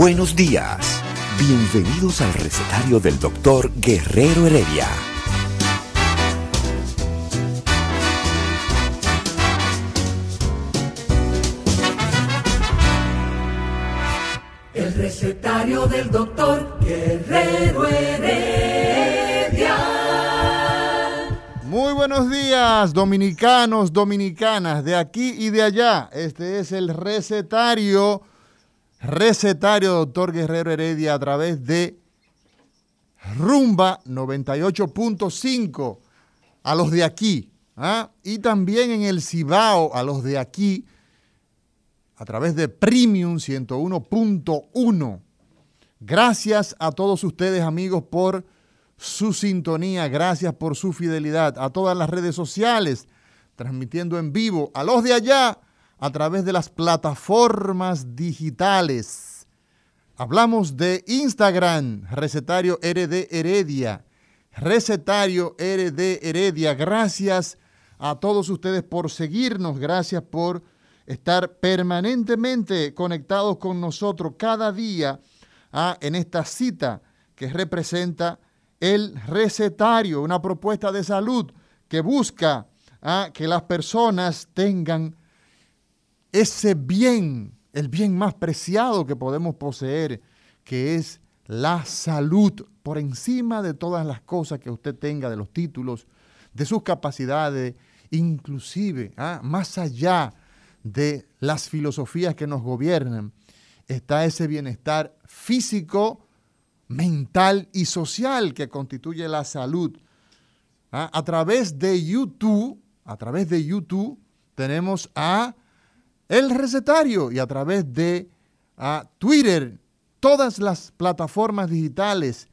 Buenos días. Bienvenidos al recetario del doctor Guerrero Heredia. El recetario del doctor Guerrero Heredia. Muy buenos días, dominicanos, dominicanas, de aquí y de allá. Este es el recetario recetario doctor Guerrero Heredia a través de Rumba 98.5 a los de aquí. ¿ah? Y también en el Cibao a los de aquí a través de Premium 101.1. Gracias a todos ustedes amigos por su sintonía, gracias por su fidelidad, a todas las redes sociales, transmitiendo en vivo, a los de allá a través de las plataformas digitales. Hablamos de Instagram, recetario RD Heredia. Recetario RD Heredia. Gracias a todos ustedes por seguirnos. Gracias por estar permanentemente conectados con nosotros cada día ah, en esta cita que representa el recetario, una propuesta de salud que busca ah, que las personas tengan ese bien, el bien más preciado que podemos poseer, que es la salud, por encima de todas las cosas que usted tenga, de los títulos, de sus capacidades, inclusive, ¿ah? más allá de las filosofías que nos gobiernan, está ese bienestar físico, mental y social que constituye la salud. ¿ah? A través de YouTube, a través de YouTube, tenemos a el recetario y a través de Twitter, todas las plataformas digitales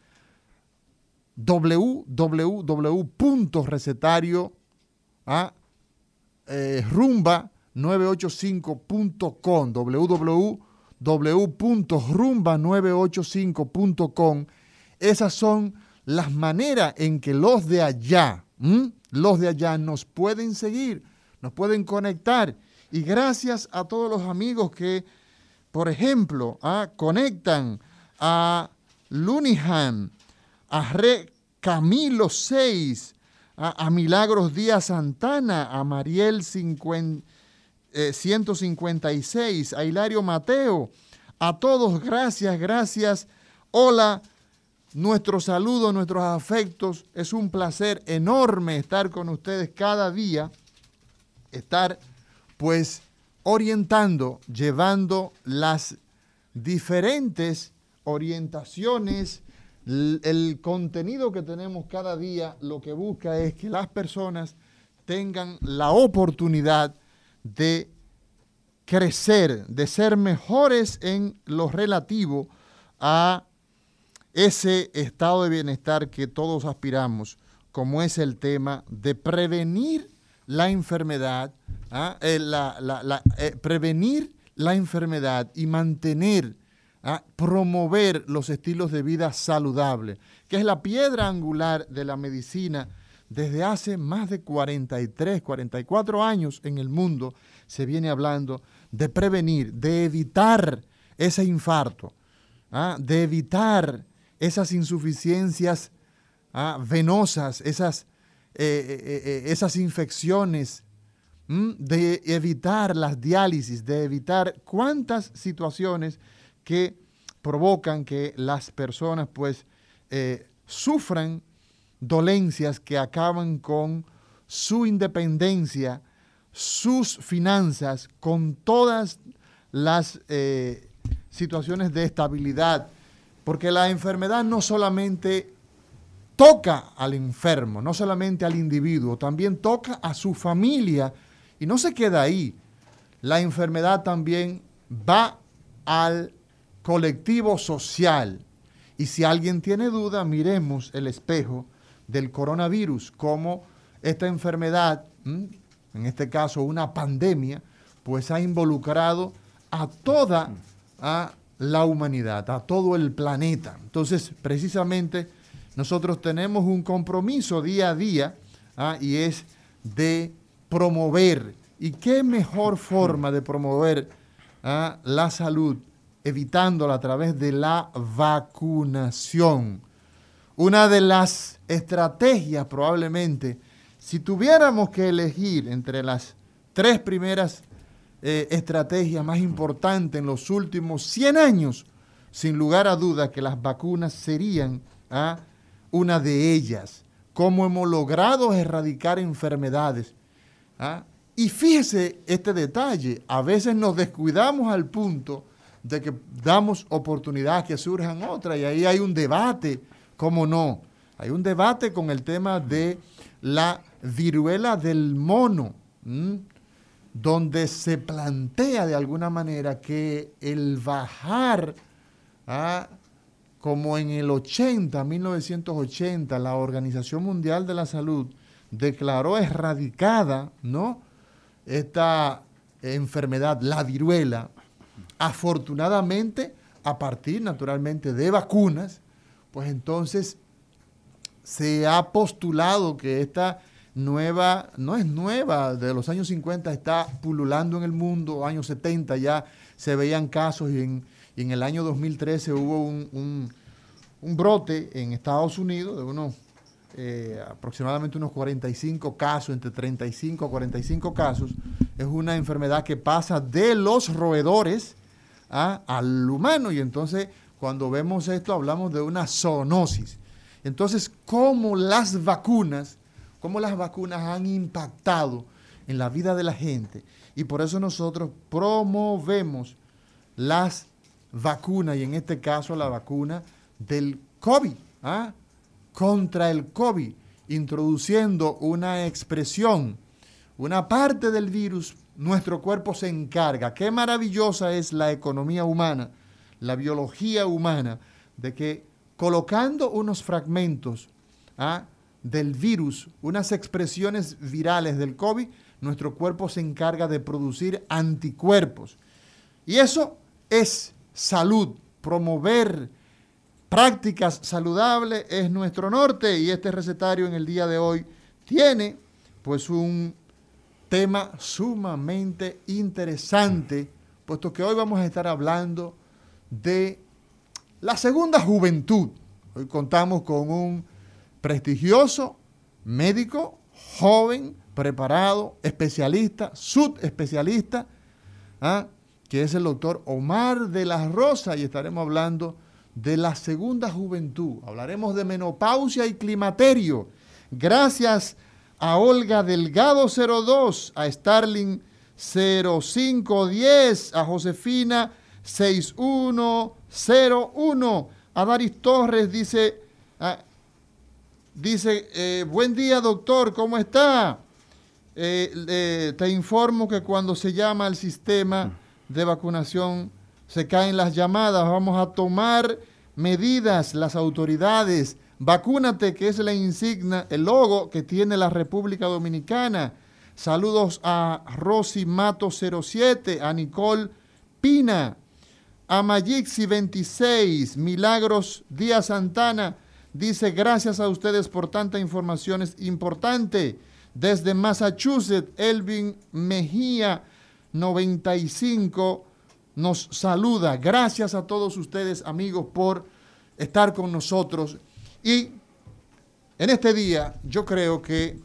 www.recetario eh, rumba 985.com www.rumba985.com esas son las maneras en que los de allá los de allá nos pueden seguir nos pueden conectar y gracias a todos los amigos que, por ejemplo, ah, conectan a Lunihan, a Re Camilo 6, a, Milagros Díaz Santana, a Mariel 156, eh, a Hilario Mateo, a todos, gracias, gracias. Hola, nuestro saludo, nuestros afectos. Es un placer enorme estar con ustedes cada día, estar pues orientando, llevando las diferentes orientaciones, el contenido que tenemos cada día, lo que busca es que las personas tengan la oportunidad de crecer, de ser mejores en lo relativo a ese estado de bienestar que todos aspiramos, como es el tema de prevenir la enfermedad, ¿ah? eh, eh, prevenir la enfermedad y mantener, ¿ah? promover los estilos de vida saludables, que es la piedra angular de la medicina desde hace más de 43, 44 años en el mundo se viene hablando de prevenir, de evitar ese infarto, ¿ah? de evitar esas insuficiencias venosas, esas, eh, esas infecciones de evitar las diálisis, de evitar cuántas situaciones que provocan que las personas pues eh, sufran dolencias que acaban con su independencia, sus finanzas, con todas las eh, situaciones de estabilidad, porque la enfermedad no solamente toca al enfermo, no solamente al individuo, también toca a su familia y no se queda ahí. La enfermedad también va al colectivo social. Y si alguien tiene duda, miremos el espejo del coronavirus, como esta enfermedad, en este caso una pandemia, pues ha involucrado a toda la humanidad, a todo el planeta. Entonces, precisamente, nosotros tenemos un compromiso día a día ¿ah? y es de promover. ¿Y qué mejor forma de promover ¿ah? la salud evitándola a través de la vacunación? Una de las estrategias probablemente, si tuviéramos que elegir entre las tres primeras eh, estrategias más importantes en los últimos 100 años, sin lugar a duda que las vacunas serían ¿ah? una de ellas. Cómo hemos logrado erradicar enfermedades. ¿Ah? Y fíjese este detalle, a veces nos descuidamos al punto de que damos oportunidad que surjan otras y ahí hay un debate, ¿cómo no? Hay un debate con el tema de la viruela del mono, donde se plantea de alguna manera que el bajar ¿ah? como en el 80, 1980, la Organización Mundial de la Salud declaró erradicada, ¿no? Esta enfermedad, la viruela, afortunadamente, a partir naturalmente de vacunas, pues entonces se ha postulado que esta nueva, no es nueva, de los años 50 está pululando en el mundo, años 70 ya se veían casos y en, el año 2013 hubo un, brote en Estados Unidos de unos eh, aproximadamente unos 45 casos, entre 35 a 45 casos. Es una enfermedad que pasa de los roedores al humano y entonces cuando vemos esto hablamos de una zoonosis. Entonces, ¿cómo las vacunas, cómo las vacunas han impactado en la vida de la gente? Y por eso nosotros promovemos las vacuna, y en este caso la vacuna del COVID, ¿ah? Contra el COVID, introduciendo una expresión, una parte del virus, nuestro cuerpo se encarga. Qué maravillosa es la economía humana, la biología humana, de que colocando unos fragmentos ¿ah? del virus, unas expresiones virales del COVID, nuestro cuerpo se encarga de producir anticuerpos. Y eso es salud, promover prácticas saludables es nuestro norte y este recetario en el día de hoy tiene pues un tema sumamente interesante, puesto que hoy vamos a estar hablando de la segunda juventud. Hoy contamos con un prestigioso médico, joven, preparado, especialista, subespecialista, ¿ah? que es el doctor Omar de la Rosa, y estaremos hablando de la segunda juventud. Hablaremos de menopausia y climaterio. Gracias a Olga Delgado 02, a Starling 0510, a Josefina 6101, a Daris Torres dice, ah, dice, eh, buen día doctor, ¿cómo está? Eh, te informo que cuando se llama al sistema de vacunación se caen las llamadas, vamos a tomar medidas las autoridades. Vacúnate, que es la insignia, el logo que tiene la República Dominicana. Saludos a Rosy Mato 07, a Nicole Pina, a Magixi 26, Milagros Díaz Santana. Dice, gracias a ustedes por tanta información, es importante. Desde Massachusetts, Elvin Mejía 95 nos saluda. Gracias a todos ustedes, amigos, por estar con nosotros. Y en este día yo creo que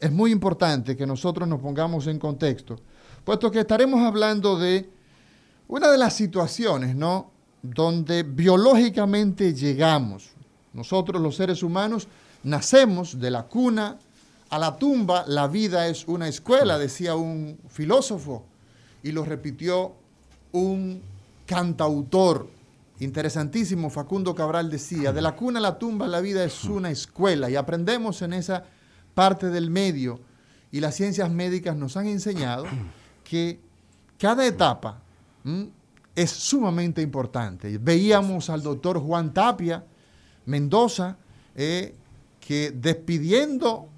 es muy importante que nosotros nos pongamos en contexto, puesto que estaremos hablando de una de las situaciones, ¿no? Donde biológicamente llegamos. Nosotros los seres humanos nacemos de la cuna a la tumba la vida es una escuela, decía un filósofo, y lo repitió un cantautor interesantísimo Facundo Cabral decía, de la cuna a la tumba la vida es una escuela y aprendemos en esa parte del medio y las ciencias médicas nos han enseñado que cada etapa es sumamente importante. Veíamos al doctor Juan Tapia Mendoza eh, que despidiendo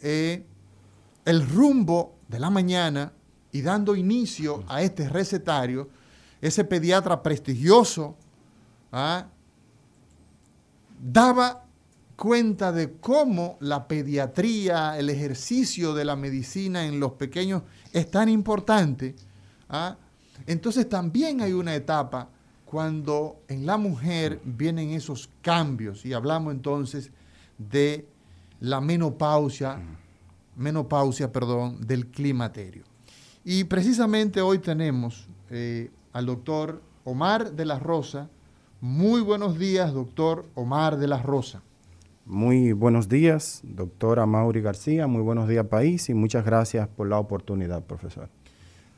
eh, el rumbo de la mañana y dando inicio a este recetario, ese pediatra prestigioso ¿ah? daba cuenta de cómo la pediatría, el ejercicio de la medicina en los pequeños es tan importante. ¿ah? Entonces también hay una etapa cuando en la mujer vienen esos cambios y hablamos entonces de la menopausia, menopausia, perdón, del climaterio. Y precisamente hoy tenemos eh, al doctor Omar de la Rosa. Muy buenos días, doctor Omar de la Rosa. Muy buenos días, doctora Mauri García. Muy buenos días, país, y muchas gracias por la oportunidad, profesor.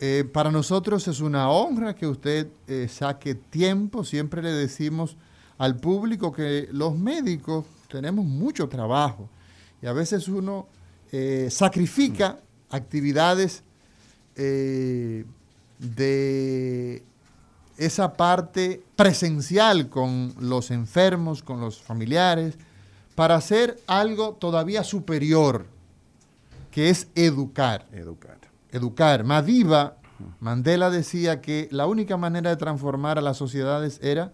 Eh, para nosotros es una honra que usted eh, saque tiempo. Siempre le decimos al público que los médicos tenemos mucho trabajo y a veces uno sacrifica actividades eh, de esa parte presencial con los enfermos, con los familiares, para hacer algo todavía superior, que es educar. Educar. Educar. Madiba, Mandela decía que la única manera de transformar a las sociedades era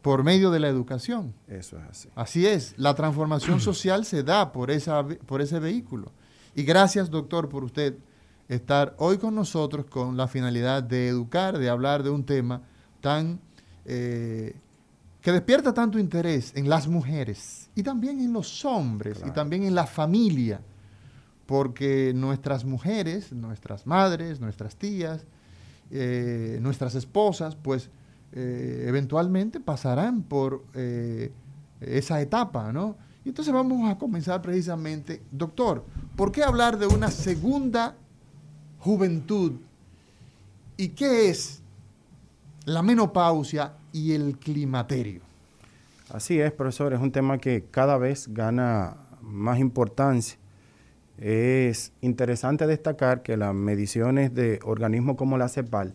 por medio de la educación. Eso es así. Así es, la transformación social se da por, esa, por ese vehículo. Y gracias, doctor, por usted estar hoy con nosotros con la finalidad de educar, de hablar de un tema tan eh, que despierta tanto interés en las mujeres y también en los hombres y también en la familia, porque nuestras mujeres, nuestras madres, nuestras tías, eh, nuestras esposas, pues eh, eventualmente pasarán por esa etapa, ¿no? Y entonces vamos a comenzar precisamente, doctor, ¿por qué hablar de una segunda juventud. ¿Y qué es la menopausia y el climaterio? Así es, profesor, es un tema que cada vez gana más importancia. Es interesante destacar que las mediciones de organismos como la CEPAL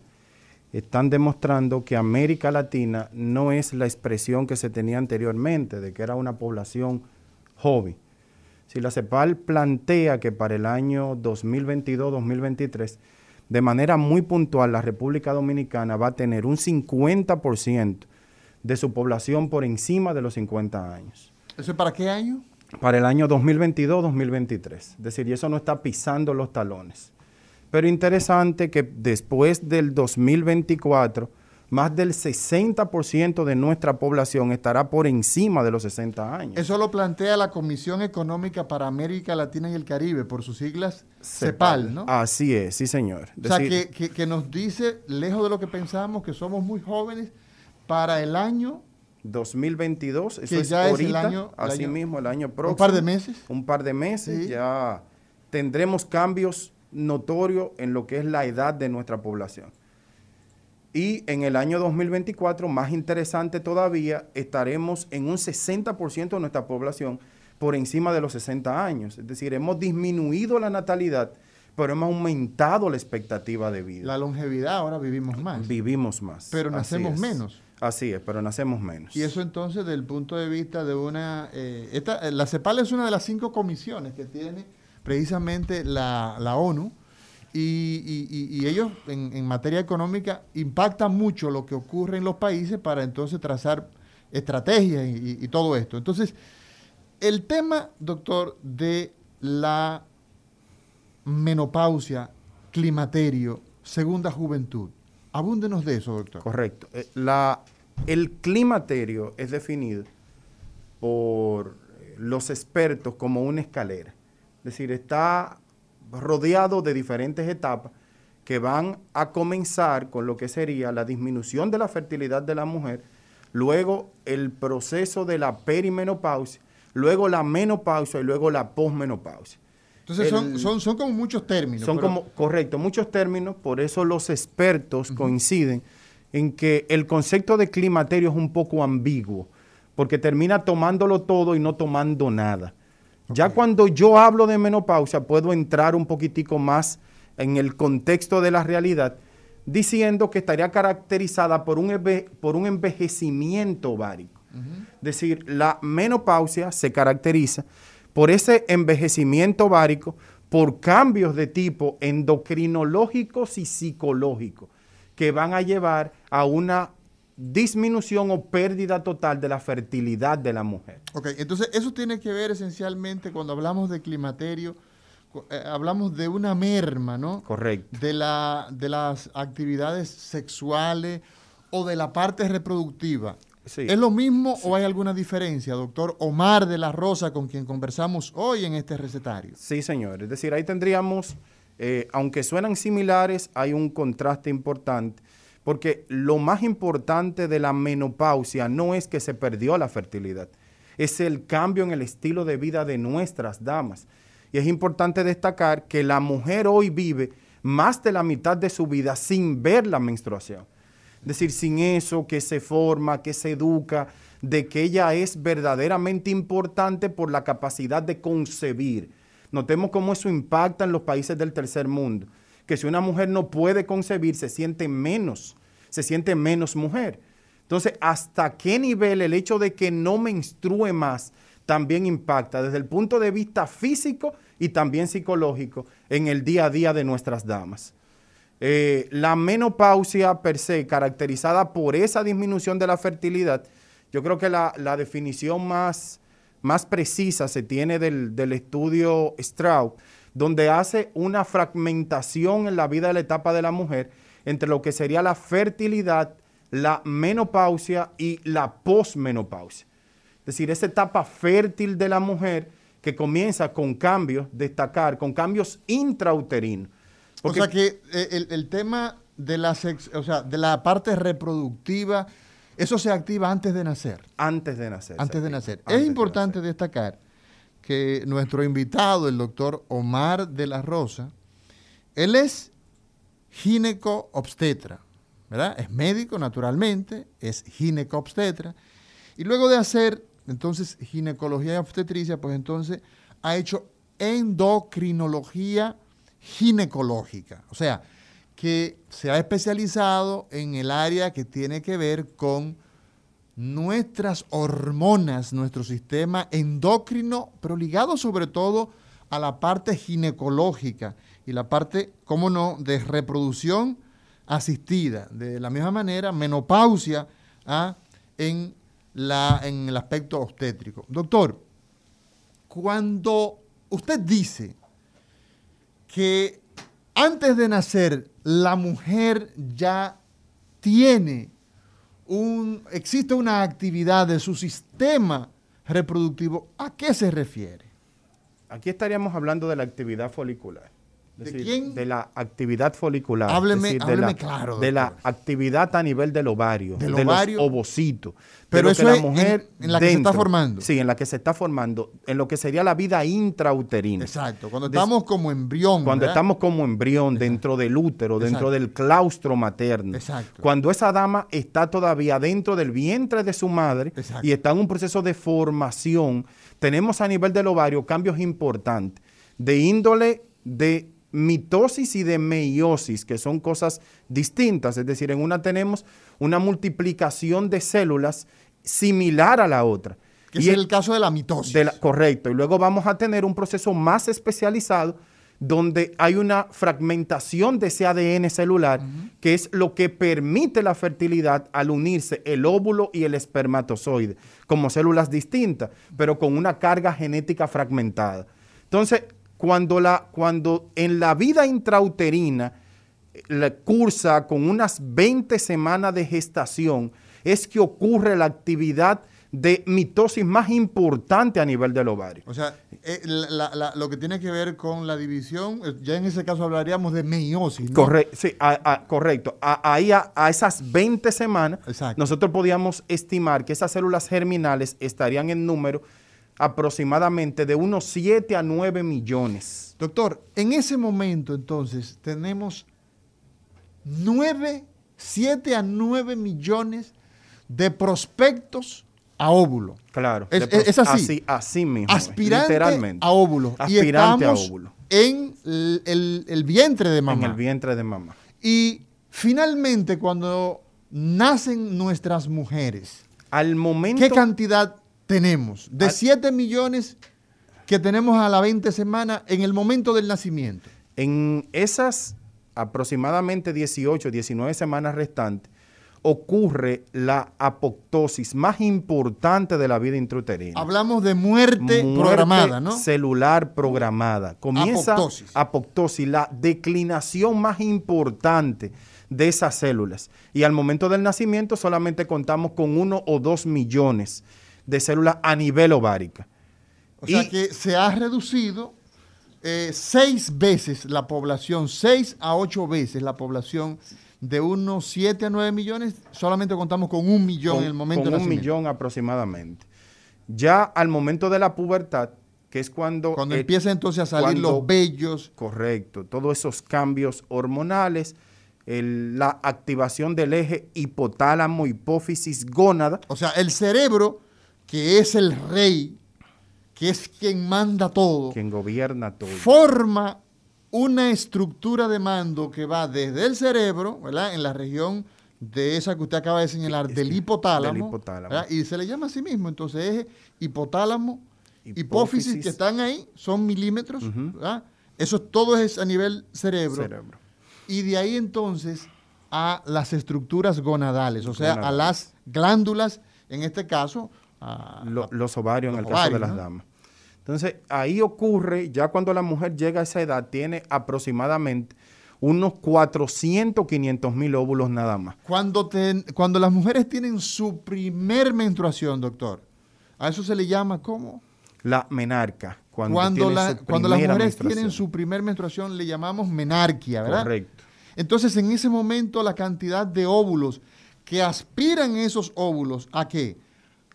están demostrando que América Latina no es la expresión que se tenía anteriormente, de que era una población joven si la CEPAL plantea que para el año 2022-2023, de manera muy puntual, la República Dominicana va a tener un 50% de su población por encima de los 50 años. ¿Eso es para qué año? Para el año 2022-2023. Es decir, y eso no está pisando los talones. Pero interesante que después del 2024 más del 60% de nuestra población estará por encima de los 60 años. Eso lo plantea la Comisión Económica para América Latina y el Caribe, por sus siglas CEPAL, ¿no? Así es, sí señor. o sea, que, nos dice, lejos de lo que pensamos, que somos muy jóvenes, para el año... 2022, eso es ahorita, el año, así mismo el año próximo. Un par de meses. Un par de meses, ya tendremos cambios notorios en lo que es la edad de nuestra población. Y en el año 2024, más interesante todavía, estaremos en un 60% de nuestra población por encima de los 60 años. Es decir, hemos disminuido la natalidad, pero hemos aumentado la expectativa de vida. La longevidad, ahora vivimos más. Vivimos más. Pero nacemos menos. Así es, pero nacemos menos. Y eso entonces, desde el punto de vista de una... Eh, esta, la CEPAL es una de las cinco comisiones que tiene precisamente la, la ONU y, ellos en, materia económica impactan mucho lo que ocurre en los países para entonces trazar estrategias y, todo esto. Entonces, el tema, doctor, de la menopausia, climaterio, segunda juventud, abúndenos de eso, doctor. Correcto. Eh, la, el climaterio es definido por los expertos como una escalera. Es decir, está rodeado de diferentes etapas que van a comenzar con lo que sería la disminución de la fertilidad de la mujer, luego el proceso de la perimenopausia, luego la menopausia y luego la posmenopausia. Entonces son, son, como muchos términos. Son como, correcto, muchos términos, por eso los expertos coinciden en que el concepto de climaterio es un poco ambiguo, porque termina tomándolo todo y no tomando nada. Ya cuando yo hablo de menopausia, puedo entrar un poquitico más en el contexto de la realidad, diciendo que estaría caracterizada por un, por un envejecimiento ovárico. Es decir, la menopausia se caracteriza por ese envejecimiento ovárico, por cambios de tipo endocrinológicos y psicológicos que van a llevar a una disminución o pérdida total de la fertilidad de la mujer. Ok, entonces eso tiene que ver esencialmente cuando hablamos de climaterio, eh, hablamos de una merma, ¿no? Correcto. De, la, de las actividades sexuales o de la parte reproductiva. ¿Es lo mismo o hay alguna diferencia, doctor Omar de la Rosa, con quien conversamos hoy en este recetario? Sí, señor. Es decir, ahí tendríamos, eh, aunque suenan similares, hay un contraste importante porque lo más importante de la menopausia no es que se perdió la fertilidad, es el cambio en el estilo de vida de nuestras damas. Y es importante destacar que la mujer hoy vive más de la mitad de su vida sin ver la menstruación. Es decir, sin eso que se forma, que se educa, de que ella es verdaderamente importante por la capacidad de concebir. Notemos cómo eso impacta en los países del tercer mundo, que si una mujer no puede concebir, se siente menos se siente menos mujer. Entonces, ¿hasta qué nivel el hecho de que no menstrue más también impacta desde el punto de vista físico y también psicológico en el día a día de nuestras damas? Eh, la menopausia per se, caracterizada por esa disminución de la fertilidad, yo creo que la, definición más, más, precisa se tiene del, del estudio Strauss, donde hace una fragmentación en la vida de la etapa de la mujer entre lo que sería la fertilidad, la menopausia y la posmenopausia. Es decir, esa etapa fértil de la mujer que comienza con cambios, destacar, con cambios intrauterinos. o sea que eh, el, tema de la, o sea, de la parte reproductiva, eso se activa antes de nacer. Antes de nacer. Antes de nacer. es importante destacar que nuestro invitado, el doctor Omar de la Rosa, él es gineco-obstetra, ¿verdad? Es médico naturalmente, es gineco-obstetra. Y luego de hacer entonces ginecología y obstetricia, pues entonces ha hecho endocrinología ginecológica. O sea, que se ha especializado en el área que tiene que ver con nuestras hormonas, nuestro sistema endocrino, pero ligado sobre todo a la parte ginecológica y la parte, cómo no, de reproducción asistida. De la misma manera, menopausia ¿ah? en, la, en el aspecto obstétrico. Doctor, cuando usted dice que antes de nacer la mujer ya tiene existe una actividad de su sistema reproductivo, ¿a qué se refiere? Aquí estaríamos hablando de la actividad folicular. ¿De quién? De la actividad folicular. Hábleme, de la, claro. De la actividad a nivel del ovario. Del de ovario. Los ovocitos. Pero eso la es mujer en, la que se está formando. Sí, en la que se está formando. En lo que sería la vida intrauterina. Exacto. Cuando estamos como embrión. Cuando estamos como embrión dentro del útero, dentro del claustro materno. Exacto. Cuando esa dama está todavía dentro del vientre de su madre y está en un proceso de formación, tenemos a nivel del ovario cambios importantes de índole de mitosis y de meiosis, que son cosas distintas. Es decir, en una tenemos una multiplicación de células similar a la otra. Que y es el caso de la mitosis. correcto. Y luego vamos a tener un proceso más especializado donde hay una fragmentación de ese ADN celular, que es lo que permite la fertilidad al unirse el óvulo y el espermatozoide, como células distintas, pero con una carga genética fragmentada. Entonces, cuando, la, cuando en la vida intrauterina eh, la cursa con unas 20 semanas de gestación, es que ocurre la actividad de mitosis más importante a nivel del ovario. O sea, eh, lo que tiene que ver con la división, eh, ya en ese caso hablaríamos de meiosis. ¿no? sí, correcto. ahí a, esas 20 semanas, nosotros podíamos estimar que esas células germinales estarían en número aproximadamente de unos 7 a 9 millones. Doctor, en ese momento entonces tenemos nueve 7 a 9 millones de prospectos a óvulo. Claro. Es, es así. Así, así mismo. Aspirante literalmente. a óvulo. y Aspirante a estamos óvulo. en el, el- el vientre de mamá. En el vientre de mamá. Y finalmente, cuando nacen nuestras mujeres, Al momento. ¿qué cantidad tenemos? De Al- 7 millones que tenemos a la 20 semana en el momento del nacimiento. En esas aproximadamente 18, 19 semanas restantes, ocurre la apoptosis más importante de la vida intrauterina. Hablamos de muerte, Muerte programada, ¿no? Celular programada. Comienza Apoptosis. apoptosis, la declinación más importante de esas células. Y al momento del nacimiento solamente contamos con uno o dos millones de células a nivel ovárica. O sea que se ha reducido eh, seis veces la población, seis a ocho veces la población de unos 7 a 9 millones, solamente contamos con un millón con, en el momento con del un millón aproximadamente. Ya al momento de la pubertad, que es cuando... Cuando eh, empiezan entonces a salir cuando- los vellos, Correcto, todos esos cambios hormonales, el- la activación del eje hipotálamo, hipófisis, gónada, o sea, el cerebro, que es el rey, que es quien manda todo, quien gobierna todo. forma una estructura de mando que va desde el cerebro, ¿verdad? En la región de esa que usted acaba de señalar, Sí, del sí, hipotálamo. del hipotálamo. Y se le llama así mismo. Entonces, es hipotálamo, hipófisis, Hipófisis. que están ahí, son milímetros, Ujú. ¿verdad? Eso todo es a nivel cerebro. cerebro. Y de ahí entonces a las estructuras gonadales, o sea, a las glándulas, en este caso, a- Lo- a- los ovarios en el caso de las ¿no? damas. Entonces, ahí ocurre, ya cuando la mujer llega a esa edad, tiene aproximadamente unos 400, 500 mil óvulos nada más. Cuando, te- cuando las mujeres tienen su primer menstruación, doctor, a eso se le llama ¿cómo? La menarca. Cuando, la- cuando las mujeres tienen su primer menstruación le llamamos menarquia, ¿verdad? Correcto. Entonces, en ese momento, la cantidad de óvulos que aspiran esos óvulos, ¿a qué?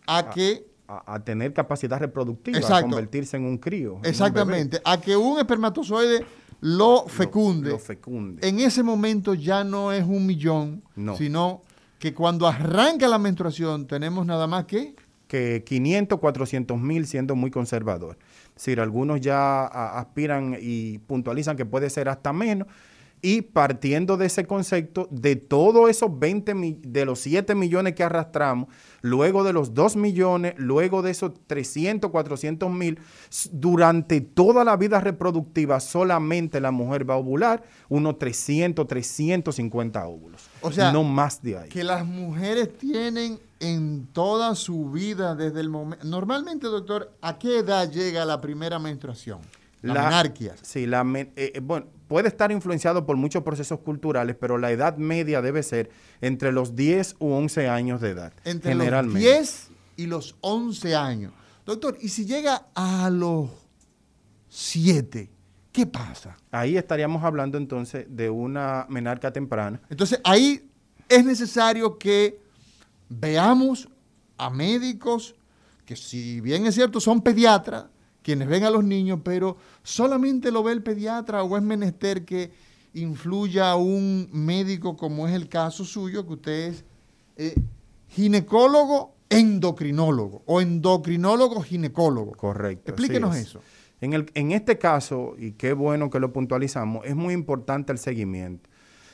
A que, A, a tener capacidad reproductiva, a convertirse en un crío. un exactamente, a que un espermatozoide lo fecunde. Lo, lo fecunde. En ese momento ya no es un millón, No. sino que cuando arranca la menstruación tenemos nada más que que 500, 400 mil siendo muy conservador. Es decir, algunos ya a- aspiran y puntualizan que puede ser hasta menos. Y partiendo de ese concepto, de todos esos 20, mi- de los 7 millones que arrastramos, luego de los 2 millones, luego de esos 300, 400 mil, durante toda la vida reproductiva solamente la mujer va a ovular unos 300, 350 óvulos. O sea, no más de ahí. que las mujeres tienen en toda su vida desde el momento... Normalmente, doctor, ¿a qué edad llega la primera menstruación? La, menarquia. Sí, la eh, eh, bueno, puede estar influenciado por muchos procesos culturales, pero la edad media debe ser entre los 10 u 11 años de edad. Entre los generalmente. 10 y los 11 años. Doctor, ¿y si llega a los 7? ¿Qué pasa? Ahí estaríamos hablando entonces de una menarca temprana. Entonces, ahí es necesario que veamos a médicos que si bien es cierto son pediatras, quienes ven a los niños, pero solamente lo ve el pediatra o es menester que influya un médico como es el caso suyo, que usted es eh, ginecólogo endocrinólogo o endocrinólogo ginecólogo. Correcto. Explíquenos es. eso. En, el, en este caso, y qué bueno que lo puntualizamos, es muy importante el seguimiento.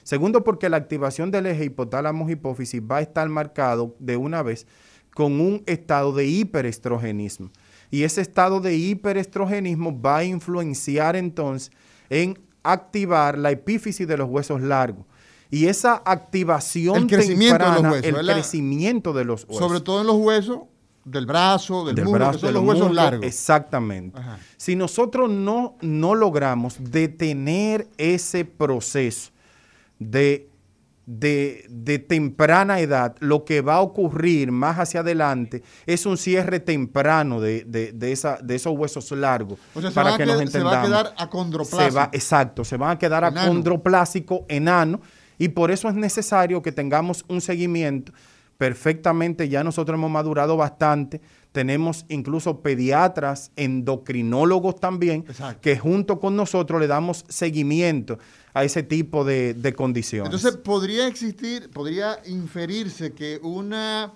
Segundo, porque la activación del eje hipotálamo-hipófisis va a estar marcado de una vez con un estado de hiperestrogenismo. Y ese estado de hiperestrogenismo va a influenciar entonces en activar la epífisis de los huesos largos. Y esa activación El crecimiento de los huesos, el ¿verdad? crecimiento de los huesos. Sobre todo en los huesos del brazo, del, del muslo, brazo, que son del los huesos muslo, largos. Exactamente. Ajá. Si nosotros no, no logramos detener ese proceso de, de, de temprana edad, lo que va a ocurrir más hacia adelante es un cierre temprano de, de- de esa, de esos huesos largos. O sea, se, para que nos se va a entendamos. quedar acondroplásico. Se va, exacto, se van a quedar Enano. acondroplásico, enano, y por eso es necesario que tengamos un seguimiento perfectamente, ya nosotros hemos madurado bastante. Tenemos incluso pediatras, endocrinólogos también, que junto con nosotros le damos seguimiento a ese tipo de, de condiciones. Entonces, podría existir, podría inferirse que una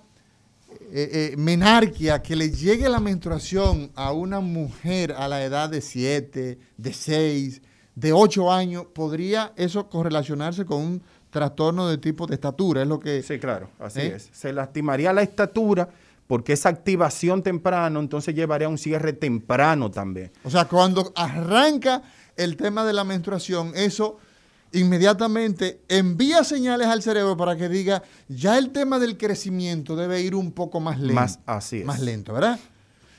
eh, eh, menarquia que le llegue la menstruación a una mujer a la edad de 7, de 6, de 8 años, ¿podría eso correlacionarse con un trastorno de tipo de estatura? Es lo que... Sí, claro, así ¿eh? es. Se lastimaría la estatura porque esa activación temprano entonces llevaría a un cierre temprano también. O sea, cuando arranca el tema de la menstruación, eso inmediatamente envía señales al cerebro para que diga, ya el tema del crecimiento debe ir un poco más lento. Más así Más lento, ¿verdad?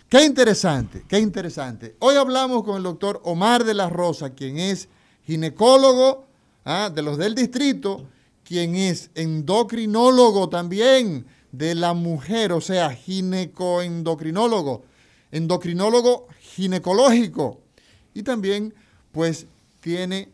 Qué interesante, qué interesante. Hoy hablamos con el doctor Omar de la Rosa, quien es ginecólogo ¿ah? de los del distrito, quien es endocrinólogo también de la mujer, o sea, ginecoendocrinólogo, endocrinólogo ginecológico. Y también, pues, tiene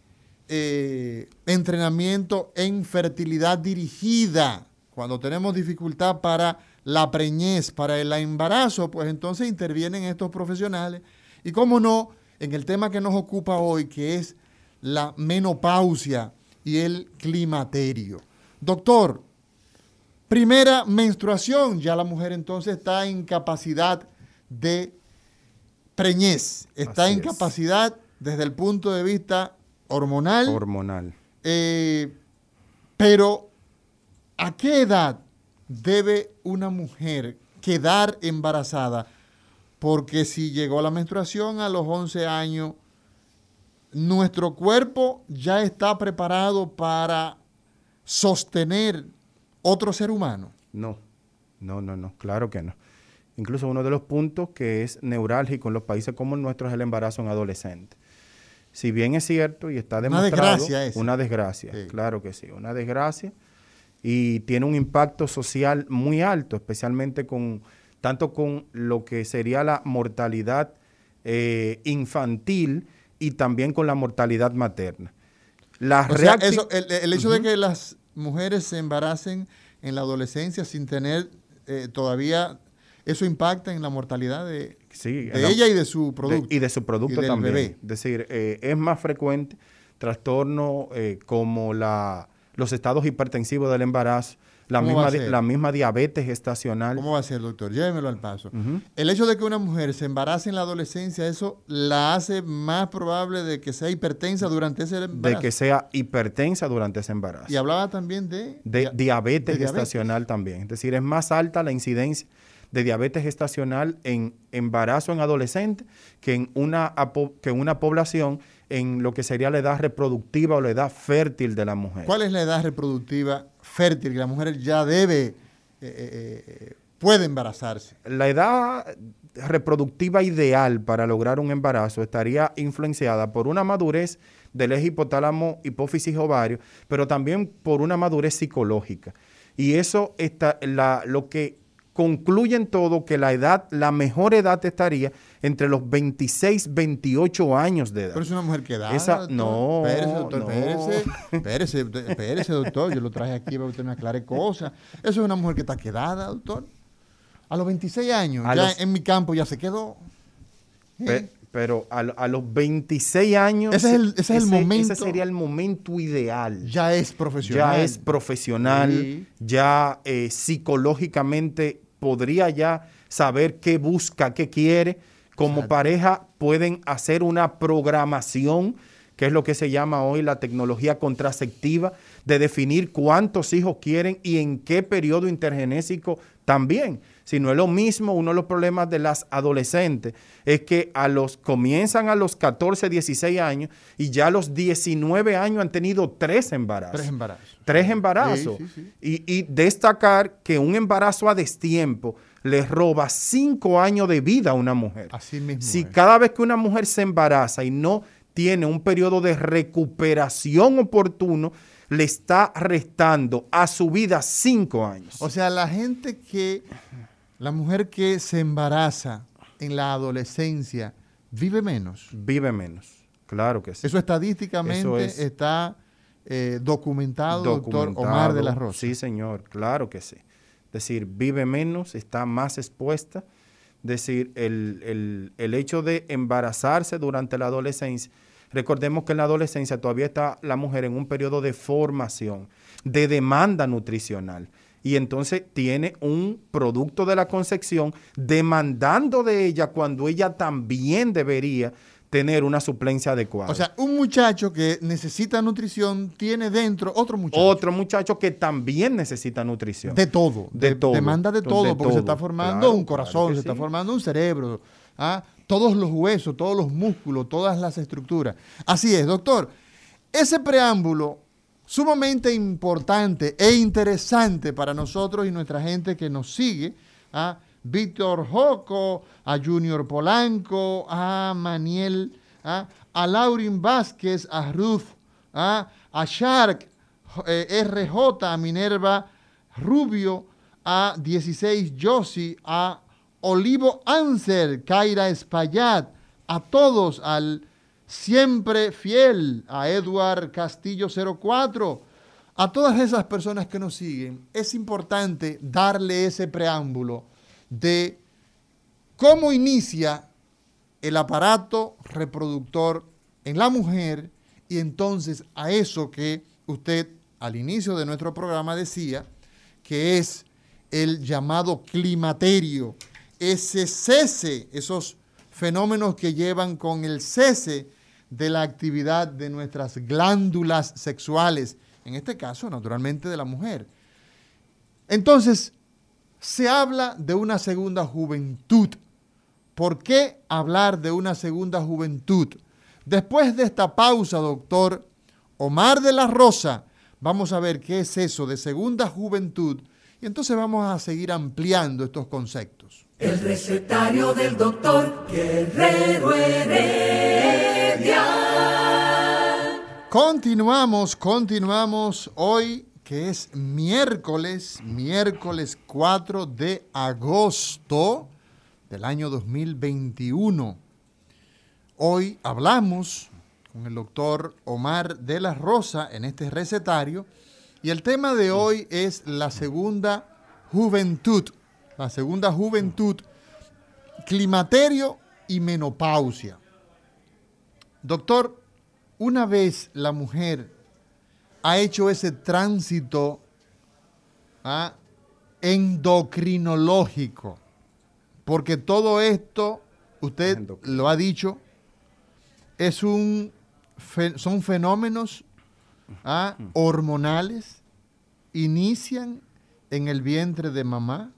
eh, entrenamiento en fertilidad dirigida. Cuando tenemos dificultad para la preñez, para el embarazo, pues entonces intervienen estos profesionales. Y cómo no, en el tema que nos ocupa hoy, que es la menopausia y el climaterio. Doctor, primera menstruación, ya la mujer entonces está en capacidad de preñez, está en capacidad desde el punto de vista hormonal. Hormonal. Eh, pero, ¿a qué edad debe una mujer quedar embarazada? Porque si llegó la menstruación a los 11 años, nuestro cuerpo ya está preparado para sostener otro ser humano. No, no, no, no, claro que no. Incluso uno de los puntos que es neurálgico en los países como el nuestro es el embarazo en adolescentes si bien es cierto y está demostrado, una desgracia, es. una desgracia, claro que sí, una desgracia y tiene un impacto social muy alto, especialmente con tanto con lo que sería la mortalidad eh, infantil y también con la mortalidad materna. La el, hecho de que las mujeres se embaracen en la adolescencia sin tener eh, todavía, eso impacta en la mortalidad de, Sí, de ella y de su producto. y de su producto también. Es decir, eh, es más frecuente trastorno eh, como la, los estados hipertensivos del embarazo, la misma, la misma diabetes gestacional. ¿Cómo va a ser, doctor? Llévemelo al paso. El hecho de que una mujer se embarace en la adolescencia, ¿eso la hace más probable de que sea hipertensa durante ese embarazo? De que sea hipertensa durante ese embarazo. Y hablaba también de... De, diabetes gestacional también. Es decir, es más alta la incidencia de diabetes gestacional en embarazo en adolescente que en una, que en una población en lo que sería la edad reproductiva o la edad fértil de la mujer. ¿Cuál es la edad reproductiva fértil que la mujer ya debe, eh, eh, eh, puede embarazarse? La edad reproductiva ideal para lograr un embarazo estaría influenciada por una madurez del eje hipotálamo, hipófisis, ovario, pero también por una madurez psicológica. Y eso está, la, lo que concluyen todo que la edad, la mejor edad estaría entre los 26, 28 años de edad. Pero es una mujer que da. Esa, no, espérese, doctor, no. espérese, espérese, doctor, yo lo traje aquí para que usted me aclare cosas. Eso es una mujer que está quedada, doctor. A los 26 años, ya en mi campo ya se quedó. ¿Eh? pero a, los 26 años. Ese es el, ese es el momento. Ese sería el momento ideal. Ya es profesional. Ya es profesional. Ya eh, psicológicamente podría ya saber qué busca, qué quiere. Como pareja pueden hacer una programación, que es lo que se llama hoy la tecnología contraceptiva, de definir cuántos hijos quieren y en qué periodo intergenésico también. Si no es lo mismo, uno de los problemas de las adolescentes es que a los comienzan a los 14, 16 años y ya a los 19 años han tenido tres embarazos. Tres embarazos. Tres embarazos. Y, destacar que un embarazo a destiempo le roba cinco años de vida a una mujer. Así mismo. Si cada vez que una mujer se embaraza y no tiene un periodo de recuperación oportuno, le está restando a su vida cinco años. O sea, la gente que, la mujer que se embaraza en la adolescencia, vive menos. Vive menos, claro que sí. Eso estadísticamente está eh, documentado, doctor Omar de la Rosa. Sí, señor, claro que sí. Decir, vive menos, está más expuesta. Es decir, el, el hecho de embarazarse durante la adolescencia, recordemos que en la adolescencia todavía está la mujer en un periodo de formación, de demanda nutricional y entonces tiene un producto de la concepción demandando de ella cuando ella también debería tener una suplencia adecuada. O sea, un muchacho que necesita nutrición tiene dentro otro muchacho. Otro muchacho que también necesita nutrición. De todo. De, todo. Demanda de todo, porque se está formando un corazón, se está formando un cerebro, ¿ah? todos los huesos, todos los músculos, todas las estructuras. Así es, doctor. Ese preámbulo sumamente importante e interesante para nosotros y nuestra gente que nos sigue, a Víctor Joco, a Junior Polanco, a Maniel, a Laurin Vázquez, a Ruth, a Shark, eh, RJ, a Minerva Rubio, a 16 Josi, a Olivo Anser, Kaira Espaillat, a todos, al siempre fiel a Edward Castillo 04, a todas esas personas que nos siguen, es importante darle ese preámbulo de cómo inicia el aparato reproductor en la mujer y entonces a eso que usted al inicio de nuestro programa decía, que es el llamado climaterio, ese cese, esos fenómenos que llevan con el cese de la actividad de nuestras glándulas sexuales, en este caso, naturalmente, de la mujer. Entonces, se habla de una segunda juventud. ¿Por qué hablar de una segunda juventud? Después de esta pausa, doctor Omar de la Rosa, vamos a ver qué es eso de segunda juventud y entonces vamos a seguir ampliando estos conceptos. El recetario del doctor Guerrero Continuamos, continuamos hoy que es miércoles, miércoles 4 de agosto del año 2021. Hoy hablamos con el doctor Omar de la Rosa en este recetario y el tema de hoy es la segunda juventud, la segunda juventud, climaterio y menopausia. Doctor, una vez la mujer ha hecho ese tránsito ¿ah? endocrinológico, porque todo esto, usted lo ha dicho, es un, son fenómenos ¿ah? hormonales, inician en el vientre de mamá,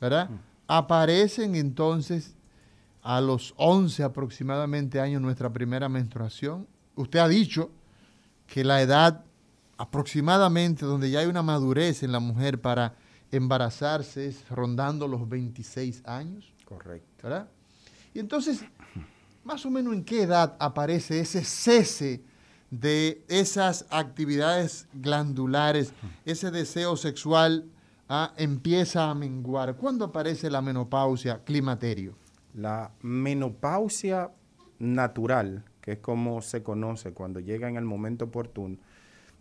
¿verdad? Aparecen entonces a los 11 aproximadamente años nuestra primera menstruación. Usted ha dicho que la edad aproximadamente donde ya hay una madurez en la mujer para embarazarse es rondando los 26 años. Correcto. ¿Verdad? Y entonces, más o menos en qué edad aparece ese cese de esas actividades glandulares, ese deseo sexual ah, empieza a menguar. ¿Cuándo aparece la menopausia, climaterio? La menopausia natural, que es como se conoce cuando llega en el momento oportuno,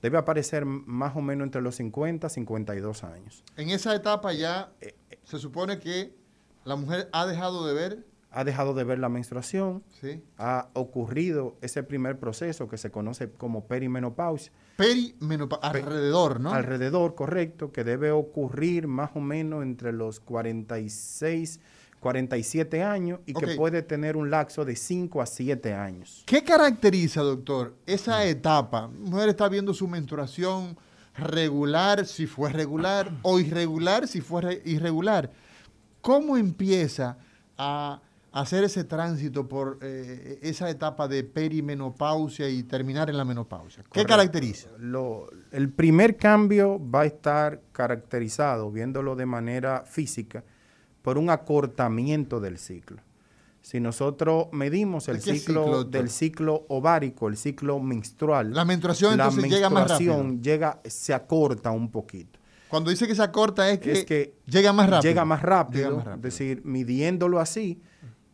debe aparecer más o menos entre los 50 y 52 años. En esa etapa ya eh, eh, se supone que la mujer ha dejado de ver. Ha dejado de ver la menstruación. Sí. Ha ocurrido ese primer proceso que se conoce como perimenopausia. Perimenopausia, alrededor, ¿no? Alrededor, correcto, que debe ocurrir más o menos entre los 46 47 años y que puede tener un lapso de 5 a 7 años. ¿Qué caracteriza, doctor, esa etapa? Mujer está viendo su menstruación regular, si fue regular, o irregular, si fue irregular. ¿Cómo empieza a hacer ese tránsito por eh, esa etapa de perimenopausia y terminar en la menopausia? ¿Qué caracteriza? el primer cambio va a estar caracterizado, viéndolo de manera física, por un acortamiento del ciclo. Si nosotros medimos el ciclo, del ciclo ovárico, el ciclo menstrual, la menstruación entonces llega más rápido. llega, se acorta un poquito. Cuando dice que se acorta es que, llega más rápido. Llega más rápido. Es decir, midiéndolo así,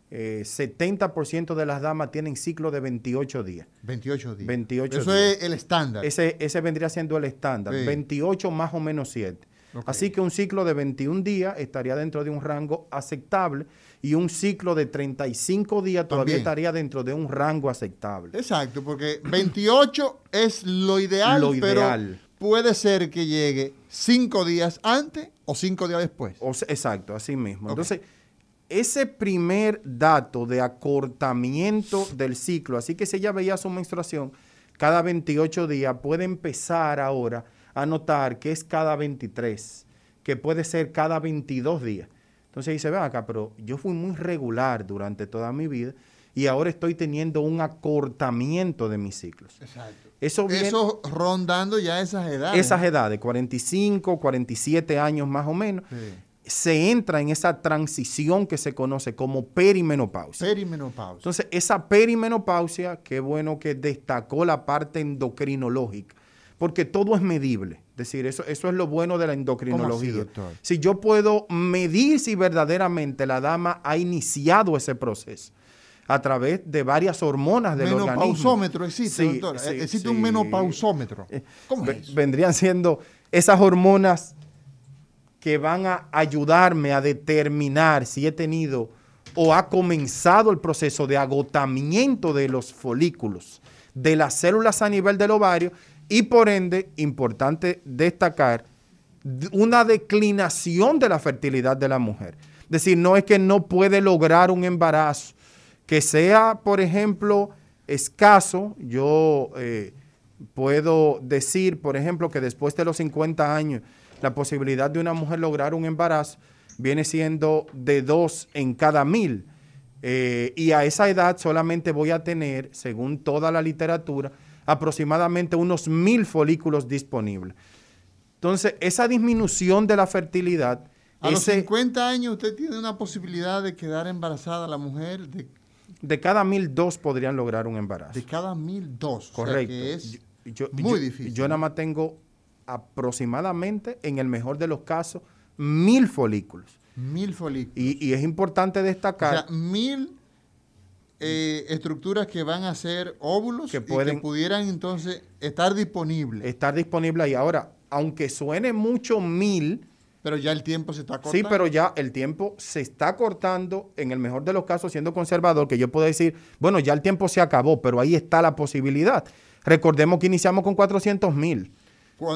70% eh, de las damas tienen ciclo de 28 días. 28 días. 28 Eso es el estándar. Ese, ese vendría siendo el estándar. 28 más o menos 7. Así que un ciclo de 21 días estaría dentro de un rango aceptable y un ciclo de 35 días todavía estaría dentro de un rango aceptable. Exacto, porque 28 es lo ideal, lo ideal. pero puede ser que llegue 5 días antes o 5 días después. exacto, así mismo. Entonces, ese primer dato de acortamiento del ciclo, así que si ella veía su menstruación cada 28 días, puede empezar ahora a notar que es cada 23, que puede ser cada 22 días. Entonces dice, ve acá, pero yo fui muy regular durante toda mi vida y ahora estoy teniendo un acortamiento de mis ciclos. Exacto. Eso, Eso rondando ya esas edades. Esas edades, 45, 47 años más o menos. Se entra en esa transición que se conoce como perimenopausia. Perimenopausia. Entonces, esa perimenopausia, qué bueno que destacó la parte endocrinológica, porque todo es medible. Es decir, eso, eso es lo bueno de la endocrinología. si yo puedo medir si verdaderamente la dama ha iniciado ese proceso a través de varias hormonas del organismo. Menopausómetro existe, doctor. existe un menopausómetro. Eh, ¿Cómo es Vendrían siendo esas hormonas que van a ayudarme a determinar si he tenido o ha comenzado el proceso de agotamiento de los folículos, de las células a nivel del ovario y por ende, importante destacar, una declinación de la fertilidad de la mujer. Es decir, no es que no puede lograr un embarazo, que sea, por ejemplo, escaso, yo eh, puedo decir, por ejemplo, que después de los 50 años, la posibilidad de una mujer lograr un embarazo viene siendo de dos en cada mil. Eh, y a esa edad solamente voy a tener, según toda la literatura, aproximadamente unos mil folículos disponibles. Entonces, esa disminución de la fertilidad... A los 50 años usted tiene una posibilidad de quedar embarazada la mujer, de de cada mil dos podrían lograr un embarazo. De cada mil dos. Correcto. es muy difícil. Yo nada más tengo aproximadamente, en el mejor de los casos, mil folículos. Mil folículos. Y, es importante destacar. O sea, mil eh, estructuras que van a ser óvulos que, pueden, y que pudieran entonces estar disponibles. Estar disponibles ahí. Ahora, aunque suene mucho mil, pero ya el tiempo se está cortando. Sí, pero ya el tiempo se está cortando, en el mejor de los casos, siendo conservador, que yo puedo decir, bueno, ya el tiempo se acabó, pero ahí está la posibilidad. Recordemos que iniciamos con 400 mil.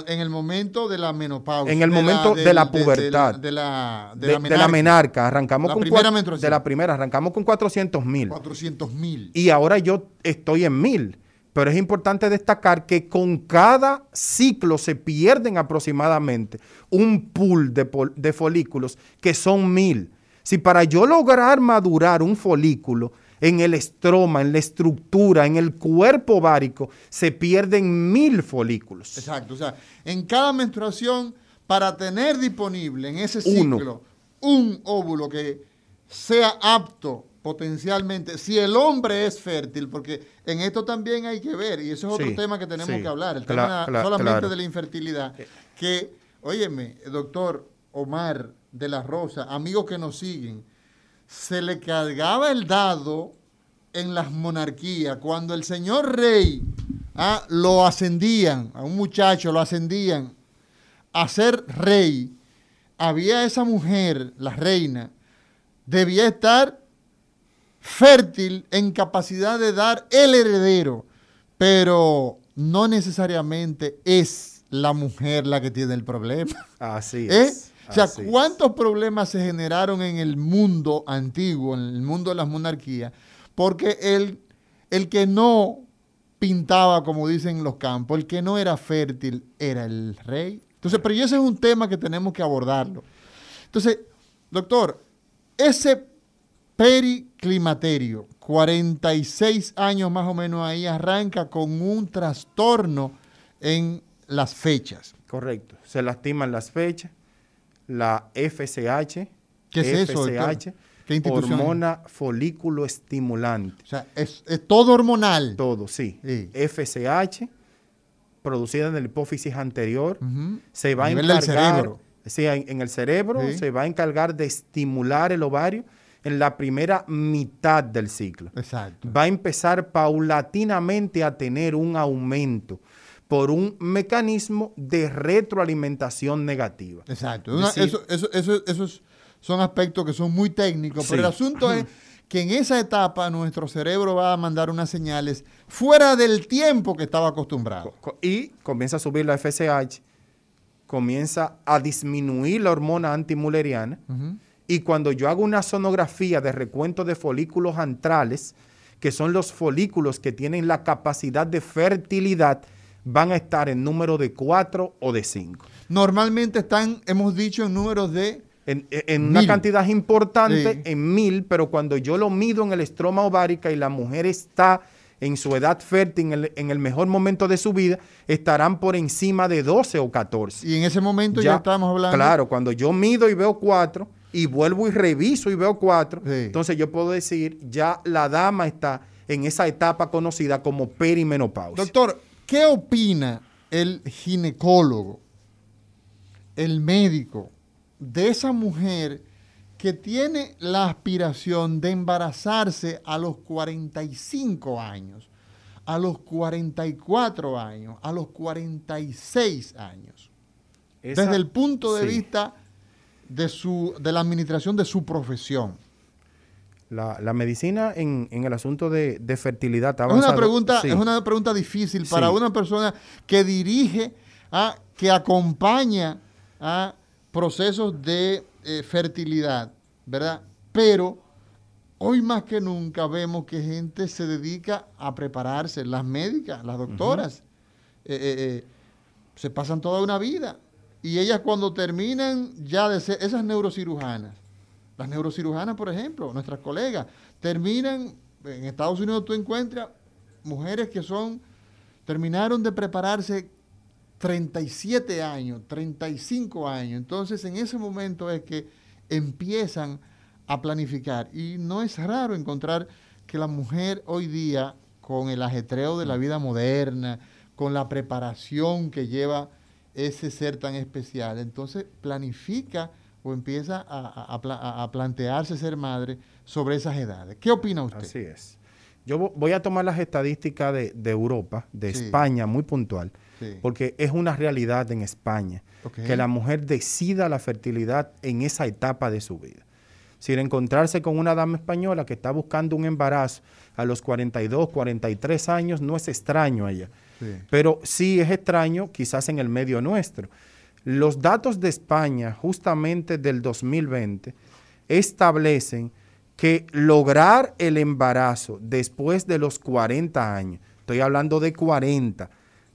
En el momento de la menopausia. En el momento de, la pubertad. De, la, de, la, menarca. Arrancamos con primera De la primera, arrancamos con 400 mil. 400 mil. Y ahora yo estoy en mil. Pero es importante destacar que con cada ciclo se pierden aproximadamente un pool de, folículos que son mil. Si para yo lograr madurar un folículo en el estroma, en la estructura, en el cuerpo ovárico, se pierden mil folículos. Exacto. O sea, en cada menstruación, para tener disponible en ese ciclo un óvulo que sea apto potencialmente, si el hombre es fértil, porque en esto también hay que ver, y eso es otro tema que tenemos que hablar, el tema solamente de la infertilidad, que, óyeme, doctor Omar de la Rosa, amigos que nos siguen, se le cargaba el dado en las monarquías, cuando el señor rey ah, lo ascendían, a un muchacho lo ascendían a ser rey, había esa mujer, la reina, debía estar fértil en capacidad de dar el heredero, pero no necesariamente es la mujer la que tiene el problema. Así ¿Eh? O sea, ¿cuántos problemas se generaron en el mundo antiguo, en el mundo de las monarquías? Porque el, el que no pintaba, como dicen los campos, el que no era fértil era el rey. Entonces, pero ese es un tema que tenemos que abordarlo. Entonces, doctor, ese periclimaterio, 46 años más o menos ahí, arranca con un trastorno en las fechas. Correcto, se lastiman las fechas, la FSH. ¿Qué es eso? ¿Qué hormona folículo estimulante. O sea, es, todo hormonal. Todo, sí. FSH, producida en el hipófisis anterior, se va a, encargar. Cerebro. Sí, en, el cerebro se va a encargar de estimular el ovario en la primera mitad del ciclo. Exacto. Va a empezar paulatinamente a tener un aumento. Por un mecanismo de retroalimentación negativa. Exacto. eso, eso, eso, esos son aspectos que son muy técnicos, pero el asunto es que en esa etapa nuestro cerebro va a mandar unas señales fuera del tiempo que estaba acostumbrado. Y comienza a subir la FSH, comienza a disminuir la hormona antimuleriana. Y cuando yo hago una sonografía de recuento de folículos antrales, que son los folículos que tienen la capacidad de fertilidad, van a estar en número de 4 o de 5. Normalmente están, hemos dicho, en números de en, una cantidad importante, en mil, pero cuando yo lo mido en el estroma ovárica y la mujer está en su edad fértil, en el, mejor momento de su vida, estarán por encima de 12 o 14. Y en ese momento ya, estamos hablando. Claro, cuando yo mido y veo 4 y vuelvo y reviso y veo 4, entonces yo puedo decir, ya la dama está en esa etapa conocida como perimenopausia. Doctor, ¿qué opina el ginecólogo, el médico, de esa mujer que tiene la aspiración de embarazarse a los 45 años, a los 44 años, a los 46 años, desde el punto de vista de, su, de la administración de su profesión. La, medicina en, el asunto de, fertilidad Es una pregunta, es una pregunta difícil para una persona que dirige, a, ah, que acompaña a procesos de eh, fertilidad, ¿verdad? Pero hoy más que nunca vemos que gente se dedica a prepararse, las médicas, las doctoras, eh, eh, se pasan toda una vida. Y ellas cuando terminan ya de ser, esas neurocirujanas, las neurocirujanas, por ejemplo, nuestras colegas, terminan, en Estados Unidos tú encuentras mujeres que son, terminaron de prepararse 37 años, 35 años. Entonces en ese momento es que empiezan a planificar. Y no es raro encontrar que la mujer hoy día, con el ajetreo de la mm. vida moderna, con la preparación que lleva ese ser tan especial, entonces planifica o empieza a, plantearse ser madre sobre esas edades. ¿Qué opina usted? Así es. Yo voy a tomar las estadísticas de, Europa, de España, muy puntual porque es una realidad en España que la mujer decida la fertilidad en esa etapa de su vida. Si encontrarse con una dama española que está buscando un embarazo a los 42, 43 años, no es extraño a ella. Pero sí es extraño quizás en el medio nuestro. Los datos de España, justamente del 2020, establecen que lograr el embarazo después de los 40 años, estoy hablando de 40,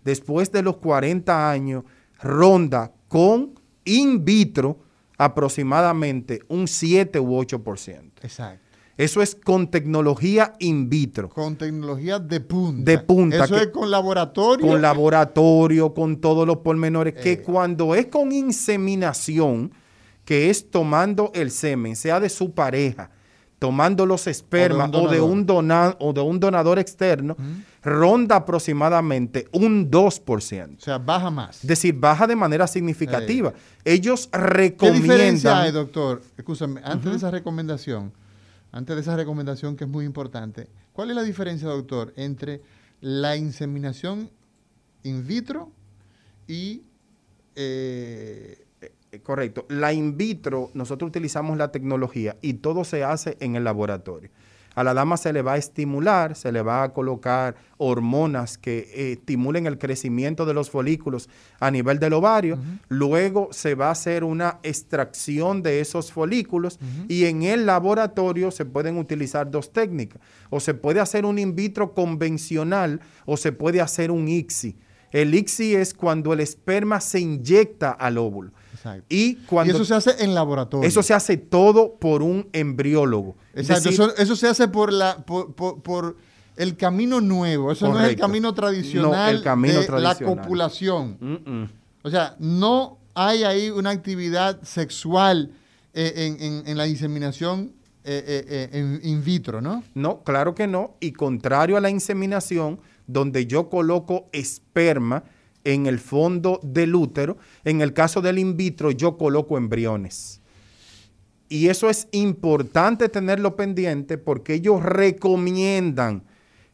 después de los 40 años ronda con in vitro aproximadamente un 7 u 8%. Exacto. Eso es con tecnología in vitro. Con tecnología de punta. De punta. Eso es con laboratorio. Con laboratorio, con todos los pormenores. Que eh. cuando es con inseminación, que es tomando el semen, sea de su pareja, tomando los espermas o de un, o de un, donador externo, ronda aproximadamente un 2%. O sea, baja más. Es decir, baja de manera significativa. Eh. Ellos recomiendan... ¿Qué diferencia hay, doctor? Escúchame, antes de esa recomendación, antes de esa recomendación que es muy importante, ¿cuál es la diferencia, doctor, entre la inseminación in vitro y eh, eh, correcto. La in vitro, nosotros utilizamos la tecnología y todo se hace en el laboratorio. A la dama se le va a estimular, se le va a colocar hormonas que eh, estimulen el crecimiento de los folículos a nivel del ovario. Luego se va a hacer una extracción de esos folículos y en el laboratorio se pueden utilizar dos técnicas. O se puede hacer un in vitro convencional o se puede hacer un ICSI. El ICSI es cuando el esperma se inyecta al óvulo. Y, cuando, eso se hace en laboratorio. Eso se hace todo por un embriólogo. Exacto. eso, se hace por la por, el camino nuevo. Eso no es el camino tradicional el camino de la copulación. O sea, no hay ahí una actividad sexual eh, en, la inseminación eh, eh, in vitro, ¿no? No, claro que no. Y contrario a la inseminación, donde yo coloco esperma, en el fondo del útero. En el caso del in vitro, yo coloco embriones. Y eso es importante tenerlo pendiente porque ellos recomiendan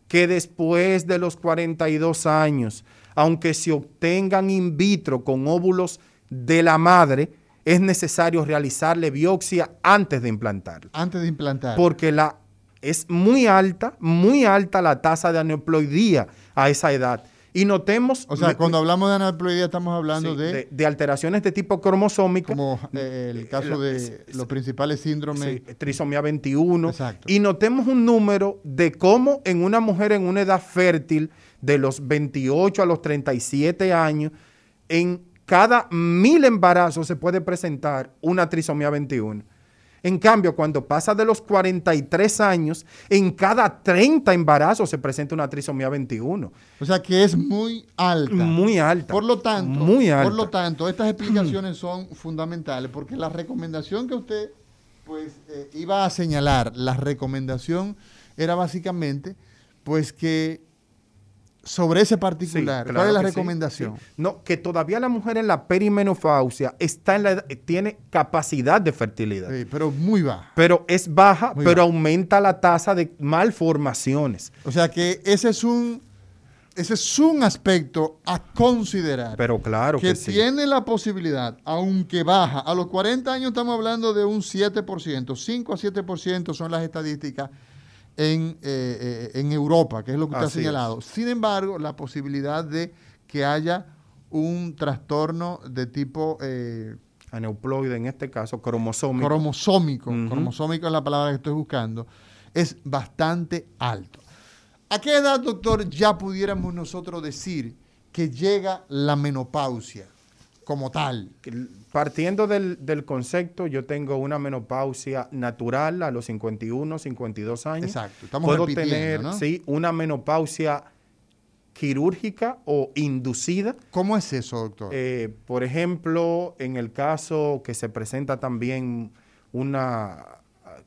que después de los 42 años, aunque se obtengan in vitro con óvulos de la madre, es necesario realizarle biopsia antes de implantarla. Antes de implantar. Porque la, es muy alta, muy alta la tasa de aneuploidía a esa edad. Y notemos... O sea, cuando hablamos de aneuploidía estamos hablando sí, de, de, de, alteraciones de tipo cromosómico. Como eh, el caso de los principales síndromes. Sí, trisomía 21. Exacto. Y notemos un número de cómo en una mujer en una edad fértil de los 28 a los 37 años, en cada mil embarazos se puede presentar una trisomía 21. En cambio, cuando pasa de los 43 años, en cada 30 embarazos se presenta una trisomía 21. O sea que es muy alta. Muy alta. Por lo tanto, muy alta. Por lo tanto, estas explicaciones son fundamentales porque la recomendación que usted pues eh, iba a señalar, la recomendación era básicamente pues que sobre ese particular, Sí, ¿cuál es la sí, recomendación? sí. No, que todavía la mujer en la perimenopausia está en la edad- tiene capacidad de fertilidad. Sí, pero muy baja. Pero es baja, Muy pero baja. aumenta la tasa de malformaciones. O sea que ese es un ese es un aspecto a considerar. Pero claro que, que tiene la posibilidad, aunque baja, a los 40 años estamos hablando de un 7%, 5 a 7% son las estadísticas en, eh, eh, en Europa, que es lo que usted Así ha señalado. Sin embargo, la posibilidad de que haya un trastorno de tipo eh, Aneuploide, en este caso, cromosómico. cromosómico, cromosómico es la palabra que estoy buscando, es bastante alto. ¿A qué edad, doctor, ya pudiéramos nosotros decir que llega la menopausia como tal? Partiendo del, del concepto, yo tengo una menopausia natural a los 51, 52 años. Exacto, estamos Puedo tener, ¿no? sí, una menopausia quirúrgica o inducida. ¿Cómo es eso, doctor? Eh, por ejemplo, en el caso que se presenta también una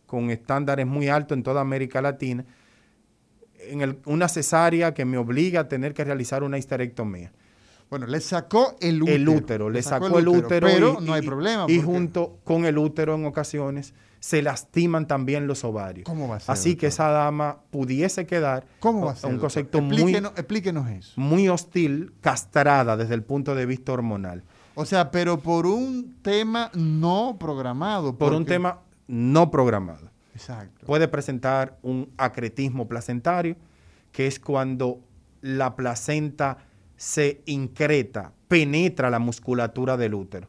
con estándares muy altos en toda América Latina, en el- una cesárea que me obliga a tener que realizar una histerectomía. Bueno, le sacó el útero. El útero, le sacó el útero, Pero y- no hay problema. Y junto con el útero en ocasiones se lastiman también los ovarios. ¿Cómo va a ser, Así que esa dama pudiese quedar ¿Cómo va a ser? un concepto muy, explíquenos, explíquenos eso. muy hostil, castrada desde el punto de vista hormonal. O sea, pero por un tema no programado. Por un tema no programado. Exacto. Puede presentar un acretismo placentario, que es cuando la placenta se increta, penetra la musculatura del útero.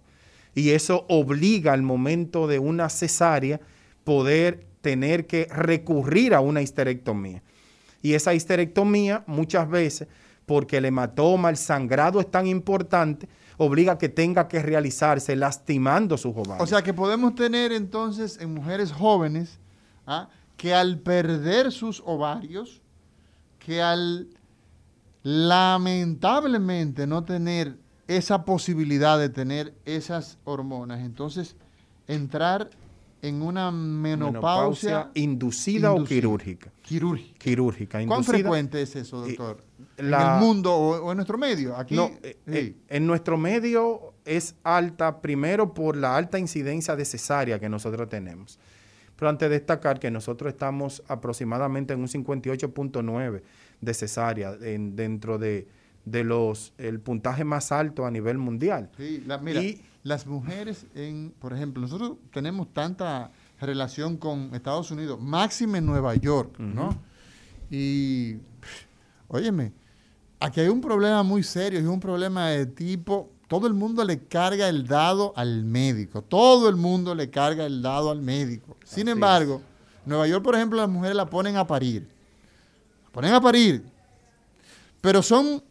Y eso obliga al momento de una cesárea poder tener que recurrir a una histerectomía. Y esa histerectomía muchas veces, porque el hematoma, el sangrado es tan importante, obliga a que tenga que realizarse lastimando sus ovarios. O sea que podemos tener entonces en mujeres jóvenes ¿ah? que al perder sus ovarios, que al lamentablemente no tener esa posibilidad de tener esas hormonas, entonces entrar en una menopausia, inducida, o quirúrgica. quirúrgica. Quirúrgica, ¿Cuán inducida. frecuente es eso, eh, doctor? la- ¿En el mundo o, o en nuestro medio? Aquí, No, eh, sí. eh, en nuestro medio es alta, primero por la alta incidencia de cesárea que nosotros tenemos. Pero antes de destacar que nosotros estamos aproximadamente en un 58.9 de cesárea en- dentro de, de los el puntaje más alto a nivel mundial. Sí, la- mira, Y- las mujeres, en, por ejemplo, nosotros tenemos tanta relación con Estados Unidos, máxime en Nueva York, ¿no? Y, óyeme, aquí hay un problema muy serio, es un problema de tipo, todo el mundo le carga el dado al médico, todo el mundo le carga el dado al médico. Sin Así embargo, Nueva York, por ejemplo, las mujeres la ponen a parir, ponen a parir, pero son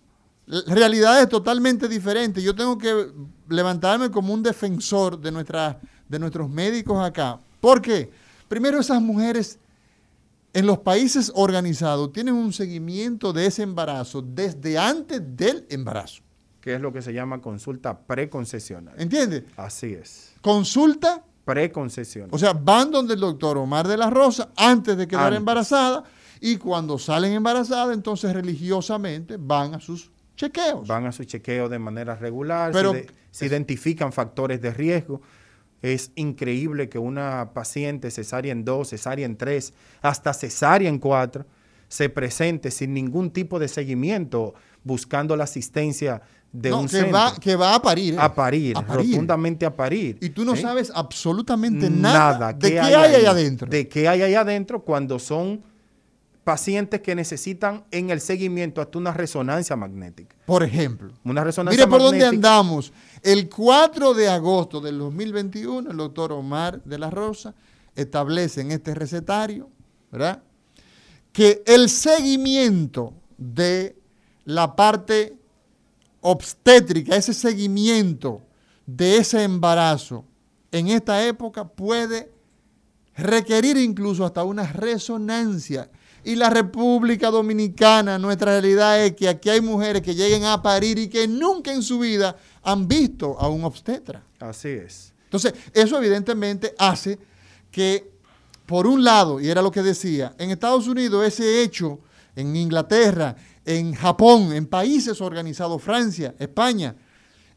realidades totalmente diferentes. Yo tengo que levantarme como un defensor de, nuestra, de nuestros médicos acá. ¿Por qué? Primero, esas mujeres en los países organizados tienen un seguimiento de ese embarazo desde antes del embarazo. que es lo que se llama consulta preconcesional. ¿Entiendes? Así es, Consulta, preconcesional. o sea, van donde el doctor Omar de la Rosa antes de quedar Antes. embarazada y cuando salen embarazadas, entonces religiosamente van a sus chequeos. van a su chequeo de manera regular, Pero- se, de- se identifican factores de riesgo. Es increíble que una paciente cesárea en 2, cesárea en 3, hasta cesárea en 4, se presente sin ningún tipo de seguimiento, buscando la asistencia de No, un que centro. va, que va a parir. ¿eh? a parir, A parir. rotundamente a parir. Y tú no ¿sí? sabes absolutamente nada, de qué hay, ahí ahí adentro. De qué hay ahí adentro cuando son pacientes que necesitan en el seguimiento hasta una resonancia magnética. Por ejemplo. Una resonancia Mire por dónde andamos. El 4 de agosto del 2021, el doctor Omar de la Rosa establece en este recetario, ¿verdad? Que el seguimiento de la parte obstétrica, ese seguimiento de ese embarazo en esta época puede requerir incluso hasta una resonancia. Y la República Dominicana, nuestra realidad es que aquí hay mujeres que lleguen a parir y que nunca en su vida han visto a un obstetra. Así es. Entonces, eso evidentemente hace que, por un lado, y era lo que decía, en Estados Unidos ese hecho, en Inglaterra, en Japón, en países organizados, Francia, España,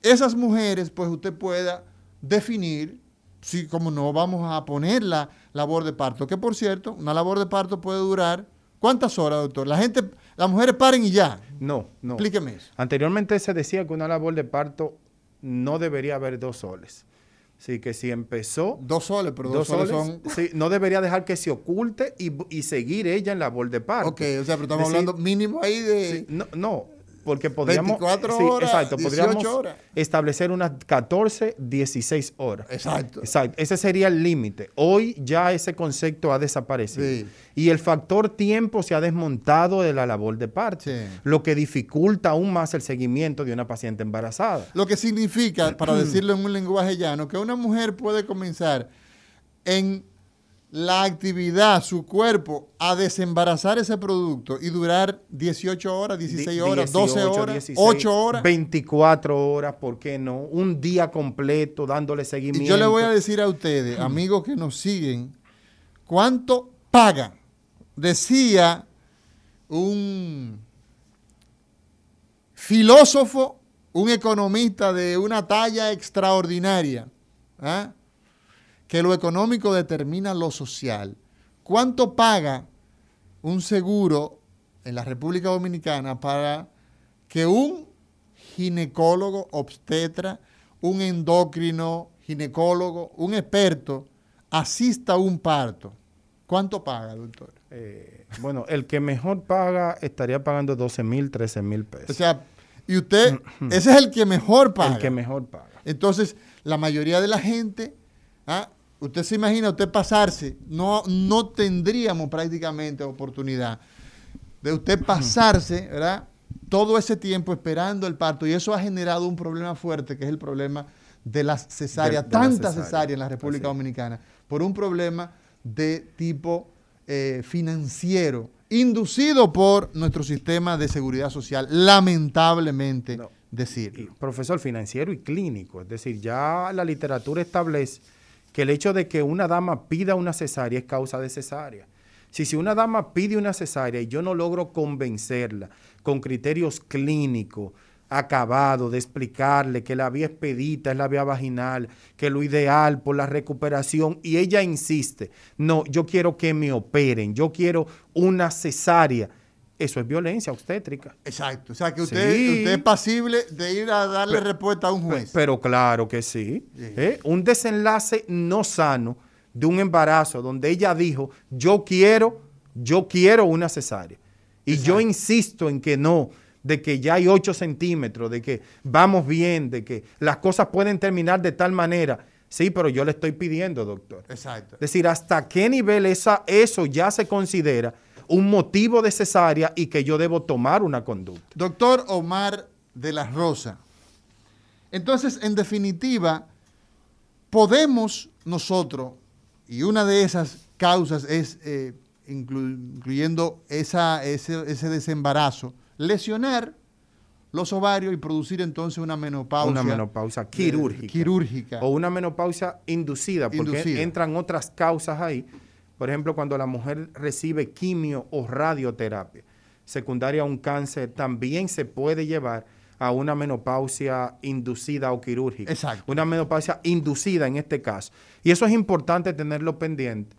esas mujeres, pues usted pueda definir si, como no, vamos a poner la labor de parto, que por cierto, una labor de parto puede durar, ¿cuántas horas, doctor? La gente, las mujeres paren y ya. No, no. Explíqueme eso. Anteriormente se decía que una labor de parto no debería haber dos soles. Sí, que si empezó Dos soles, pero dos, dos soles, soles, son... sí, no debería dejar que se oculte y, y seguir ella en labor de parto. Ok, o sea, pero estamos Decir, hablando mínimo ahí de... sí, no, no, porque podríamos 24 sí, horas, exacto, 18 podríamos horas. establecer unas 14, 16 horas. Exacto. Exacto, ese sería el límite. Hoy ya ese concepto ha desaparecido. Sí. Y el factor tiempo se ha desmontado de la labor de parto, Sí. lo que dificulta aún más el seguimiento de una paciente embarazada. Lo que significa, para decirlo en un lenguaje llano, que una mujer puede comenzar en la actividad, su cuerpo, a desembarazar ese producto y durar 18 horas, 16 Di- horas, 12 18, horas, 16, 8 horas. 24 horas, ¿por qué no? Un día completo dándole seguimiento. Y yo le voy a decir a ustedes, amigos que nos siguen, cuánto pagan. Decía un filósofo, un economista de una talla extraordinaria, ¿ah? Que lo económico determina lo social. ¿Cuánto paga un seguro en la República Dominicana para que un ginecólogo, obstetra, un endocrino, ginecólogo, un experto asista a un parto? ¿Cuánto paga, doctor? Eh, bueno, el que mejor paga estaría pagando 12 mil, 13 mil pesos. O sea, y usted, ese es el que mejor paga. el que mejor paga. Entonces, la mayoría de la gente, ¿ah? Usted se imagina, usted pasarse, no, no tendríamos prácticamente oportunidad de usted pasarse, ¿verdad? Todo ese tiempo esperando el parto y eso ha generado un problema fuerte que es el problema de las cesáreas, tantas cesárea. cesáreas en la República Así. Dominicana, por un problema de tipo eh, financiero, inducido por nuestro sistema de seguridad social, lamentablemente No. decir. Profesor financiero y clínico. Es decir, ya la literatura establece que el hecho de que una dama pida una cesárea es causa de cesárea. Si, si una dama pide una cesárea y yo no logro convencerla con criterios clínicos, acabados, de explicarle que la vía expedita es la vía vaginal, que lo ideal por la recuperación, y ella insiste, no, yo quiero que me operen, yo quiero una cesárea. Eso es violencia obstétrica. Exacto. O sea, que usted, Sí. usted es pasible de ir a darle respuesta a un juez. Pero claro que sí. Sí. ¿eh? Un desenlace no sano de un embarazo donde ella dijo, yo quiero, yo quiero una cesárea. Y yo insisto en que no, de que ya hay 8 centímetros, de que vamos bien, de que las cosas pueden terminar de tal manera. Sí, pero yo le estoy pidiendo, doctor. Exacto. Es decir, hasta qué nivel esa, eso ya se considera un motivo de cesárea y que yo debo tomar una conducta. Doctor Omar de la Rosa. Entonces, en definitiva, podemos nosotros, y una de esas causas es, eh, inclu- incluyendo esa, ese, ese desembarazo, lesionar los ovarios y producir entonces una menopausia. Una menopausia quirúrgica. quirúrgica. O una menopausia inducida, porque Inducida. entran otras causas ahí. Por ejemplo, cuando la mujer recibe quimio o radioterapia secundaria a un cáncer, también se puede llevar a una menopausia inducida o quirúrgica. Exacto. Una menopausia inducida en este caso. Y eso es importante tenerlo pendiente,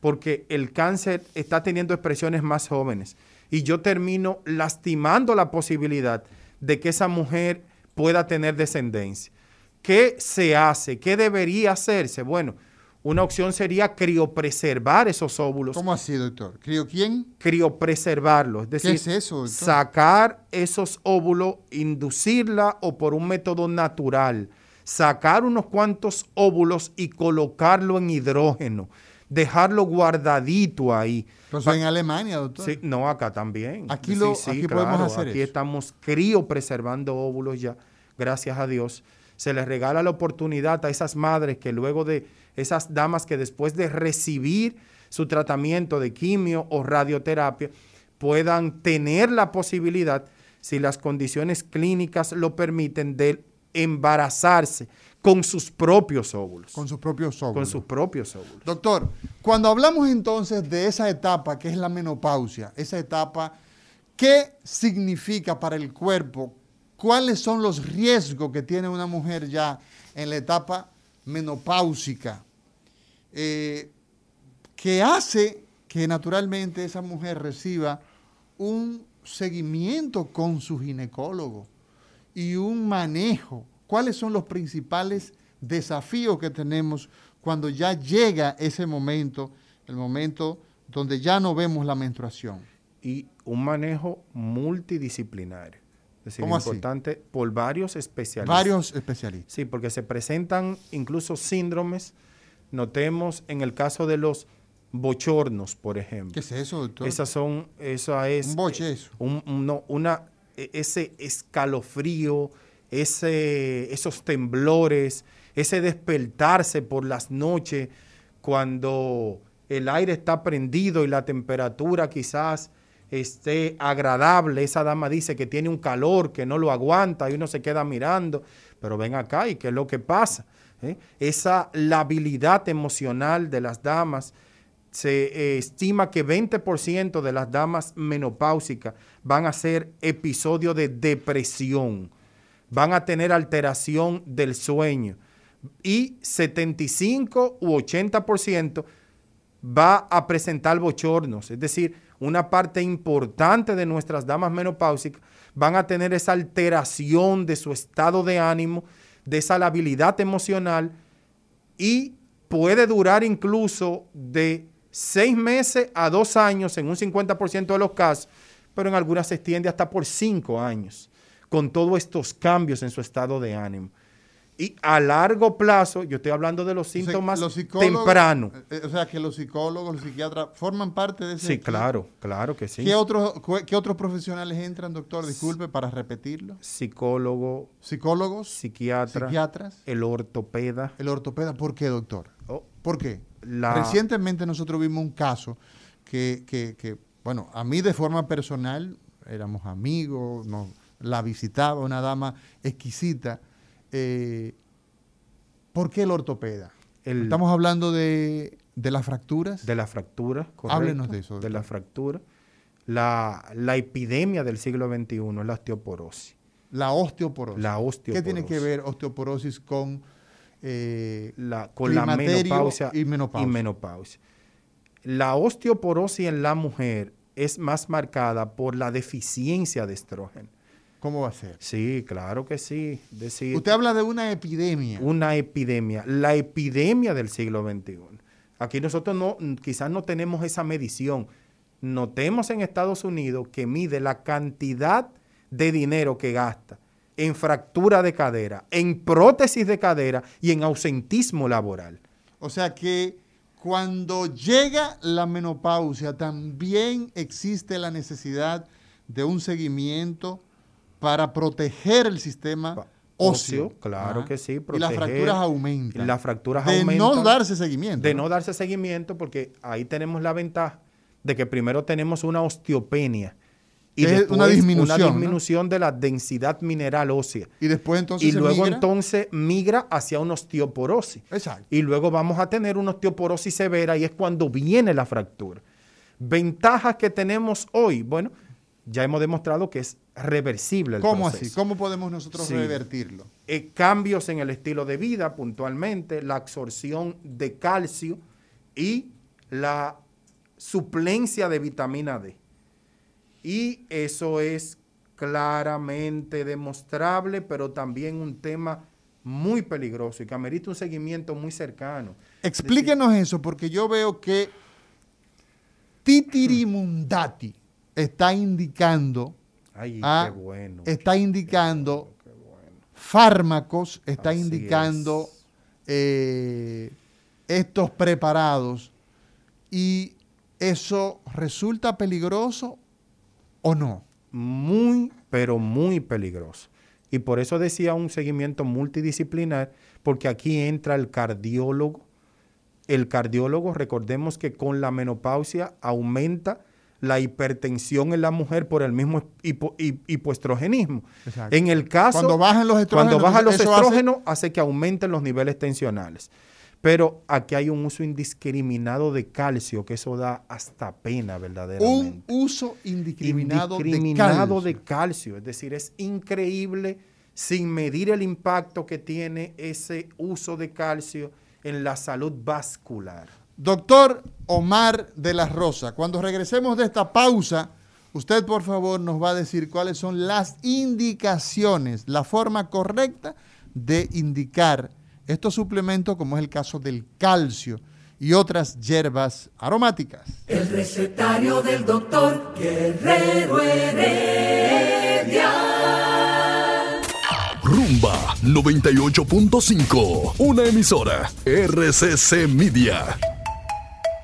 porque el cáncer está teniendo expresiones más jóvenes. y yo termino lastimando la posibilidad de que esa mujer pueda tener descendencia. ¿Qué se hace? ¿Qué debería hacerse? Bueno, una opción sería criopreservar esos óvulos. ¿Cómo así, doctor? ¿Crio quién? Criopreservarlos. Es decir, ¿Qué es eso, doctor? sacar esos óvulos, inducirla o por un método natural, sacar unos cuantos óvulos y colocarlo en hidrógeno, dejarlo guardadito ahí. Entonces en Alemania, doctor. Sí, no, acá también. Aquí lo- aquí podemos hacer Aquí eso. estamos criopreservando óvulos ya, gracias a Dios. Se les regala la oportunidad a esas madres que luego de esas damas que después de recibir su tratamiento de quimio o radioterapia puedan tener la posibilidad, si las condiciones clínicas lo permiten, de embarazarse con sus propios óvulos. Con sus propios óvulos. Con sus propios óvulos. Doctor, cuando hablamos entonces de esa etapa que es la menopausia, esa etapa, ¿qué significa para el cuerpo? ¿Cuáles son los riesgos que tiene una mujer ya en la etapa menopáusica? Eh, que hace que naturalmente esa mujer reciba un seguimiento con su ginecólogo y un manejo. ¿Cuáles son los principales desafíos que tenemos cuando ya llega ese momento, el momento donde ya no vemos la menstruación? y un manejo multidisciplinario. Es decir, importante por varios especialistas. Varios especialistas. Sí, porque se presentan incluso síndromes, notemos en el caso de los bochornos, por ejemplo. ¿Qué es eso, doctor? Esas son, eso es... Un boche, eh, eso. un- un- no, una, e- ese escalofrío, ese, esos temblores, ese despertarse por las noches cuando el aire está prendido y la temperatura quizás esté agradable. Esa dama dice que tiene un calor que no lo aguanta y uno se queda mirando. Pero ven acá y qué es lo que pasa. ¿Eh? Esa labilidad emocional de las damas se eh, estima que 20% de las damas menopáusicas van a ser episodios de depresión, van a tener alteración del sueño y 75 u 80% va a presentar bochornos, es decir, una parte importante de nuestras damas menopáusicas van a tener esa alteración de su estado de ánimo, de esa labilidad emocional y puede durar incluso de seis meses a dos años en un 50% de los casos, pero en algunas se extiende hasta por cinco años, con todos estos cambios en su estado de ánimo. Y a largo plazo, yo estoy hablando de los O sea, síntomas los psicólogos- tempranos. eh, O sea, que los psicólogos, los psiquiatras forman parte de ese Sí, equipo. claro, claro que sí. ¿Qué, otros, ¿Qué otros profesionales entran, doctor? Disculpe para repetirlo. Psicólogo, Psicólogos, psiquiatra, psiquiatras, el ortopeda. el ortopeda. ¿Por qué, doctor? Oh, ¿Por qué? La- Recientemente nosotros vimos un caso que, que- que, bueno, a mí de forma personal, éramos amigos, nos, la visitaba una dama exquisita. Eh, ¿Por qué el ortopeda? El- Estamos hablando de, de las fracturas. de la fractura, correcto. Háblenos de eso, De la doctor. fractura. La, la epidemia del siglo XXI es la osteoporosis. la osteoporosis. La ¿Qué osteoporosis. tiene que ver osteoporosis con eh, La, con la menopausia y menopausia? menopausia. La osteoporosis en la mujer es más marcada por la deficiencia de estrógeno. ¿Cómo va a ser? Sí, claro que sí. Decir, Usted habla de una epidemia. una epidemia, la epidemia del siglo XXI. Aquí nosotros no, quizás no tenemos esa medición. Notemos en Estados Unidos que mide la cantidad de dinero que gasta en fractura de cadera, en prótesis de cadera y en ausentismo laboral. O sea que cuando llega la menopausia también existe la necesidad de un seguimiento para proteger el sistema Pa- óseo. claro Ajá. que sí, Y las proteger. fracturas aumentan. Las fracturas de no aumentan. darse seguimiento. De no darse seguimiento, porque ahí tenemos la ventaja de que primero tenemos una osteopenia y es una disminución, ¿no? disminución de la densidad mineral ósea. Y después entonces y se luego migra. entonces migra hacia una osteoporosis. Exacto. Y luego vamos a tener una osteoporosis severa y es cuando viene la fractura. Ventajas que tenemos hoy, bueno, ya hemos demostrado que es reversible el ¿Cómo proceso. así? ¿Cómo podemos nosotros Sí. revertirlo? Eh, cambios en el estilo de vida puntualmente, la absorción de calcio y la suplencia de vitamina D. Y eso es claramente demostrable, pero también un tema muy peligroso y que amerita un seguimiento muy cercano. Explíquenos eso, porque yo veo que Titirimundati está indicando, está indicando fármacos, está indicando eh, estos preparados y eso resulta peligroso o no? Muy, pero muy peligroso. Y por eso decía un seguimiento multidisciplinar, porque aquí entra el cardiólogo. El cardiólogo, recordemos que con la menopausia aumenta la hipertensión en la mujer por el mismo hipoestrogenismo. En el caso, cuando bajan los estrógenos, cuando bajan los estrógenos hace... que aumenten los niveles tensionales. Pero aquí hay un uso indiscriminado de calcio, que eso da hasta pena verdaderamente. Un uso indiscriminado, de, calcio. Es decir, es increíble sin medir el impacto que tiene ese uso de calcio en la salud vascular. Doctor Omar de la Rosa, cuando regresemos de esta pausa, usted por favor nos va a decir cuáles son las indicaciones, la forma correcta de indicar estos suplementos, como es el caso del calcio y otras hierbas aromáticas. El recetario del doctor Guerrero Heredia. Rumba 98.5, una emisora RCC Media.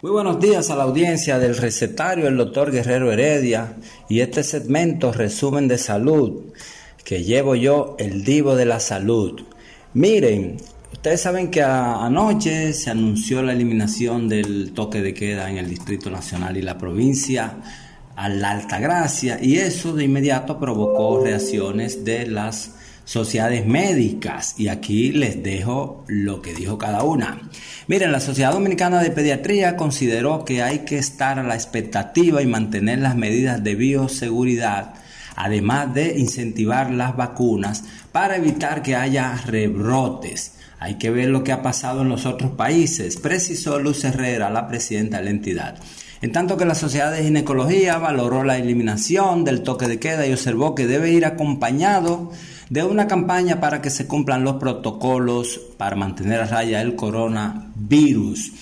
Muy buenos días a la audiencia del recetario del doctor Guerrero Heredia y este segmento resumen de salud que llevo yo, el divo de la salud. Miren, Ustedes saben que anoche se anunció la eliminación del toque de queda en el Distrito Nacional y la provincia a la Altagracia y eso de inmediato provocó reacciones de las sociedades médicas y aquí les dejo lo que dijo cada una. Miren, la Sociedad Dominicana de Pediatría consideró que hay que estar a la expectativa y mantener las medidas de bioseguridad además de incentivar las vacunas para evitar que haya rebrotes hay que ver lo que ha pasado en los otros países, precisó Luz Herrera, la presidenta de la entidad. En tanto que la Sociedad de Ginecología valoró la eliminación del toque de queda y observó que debe ir acompañado de una campaña para que se cumplan los protocolos para mantener a raya el coronavirus.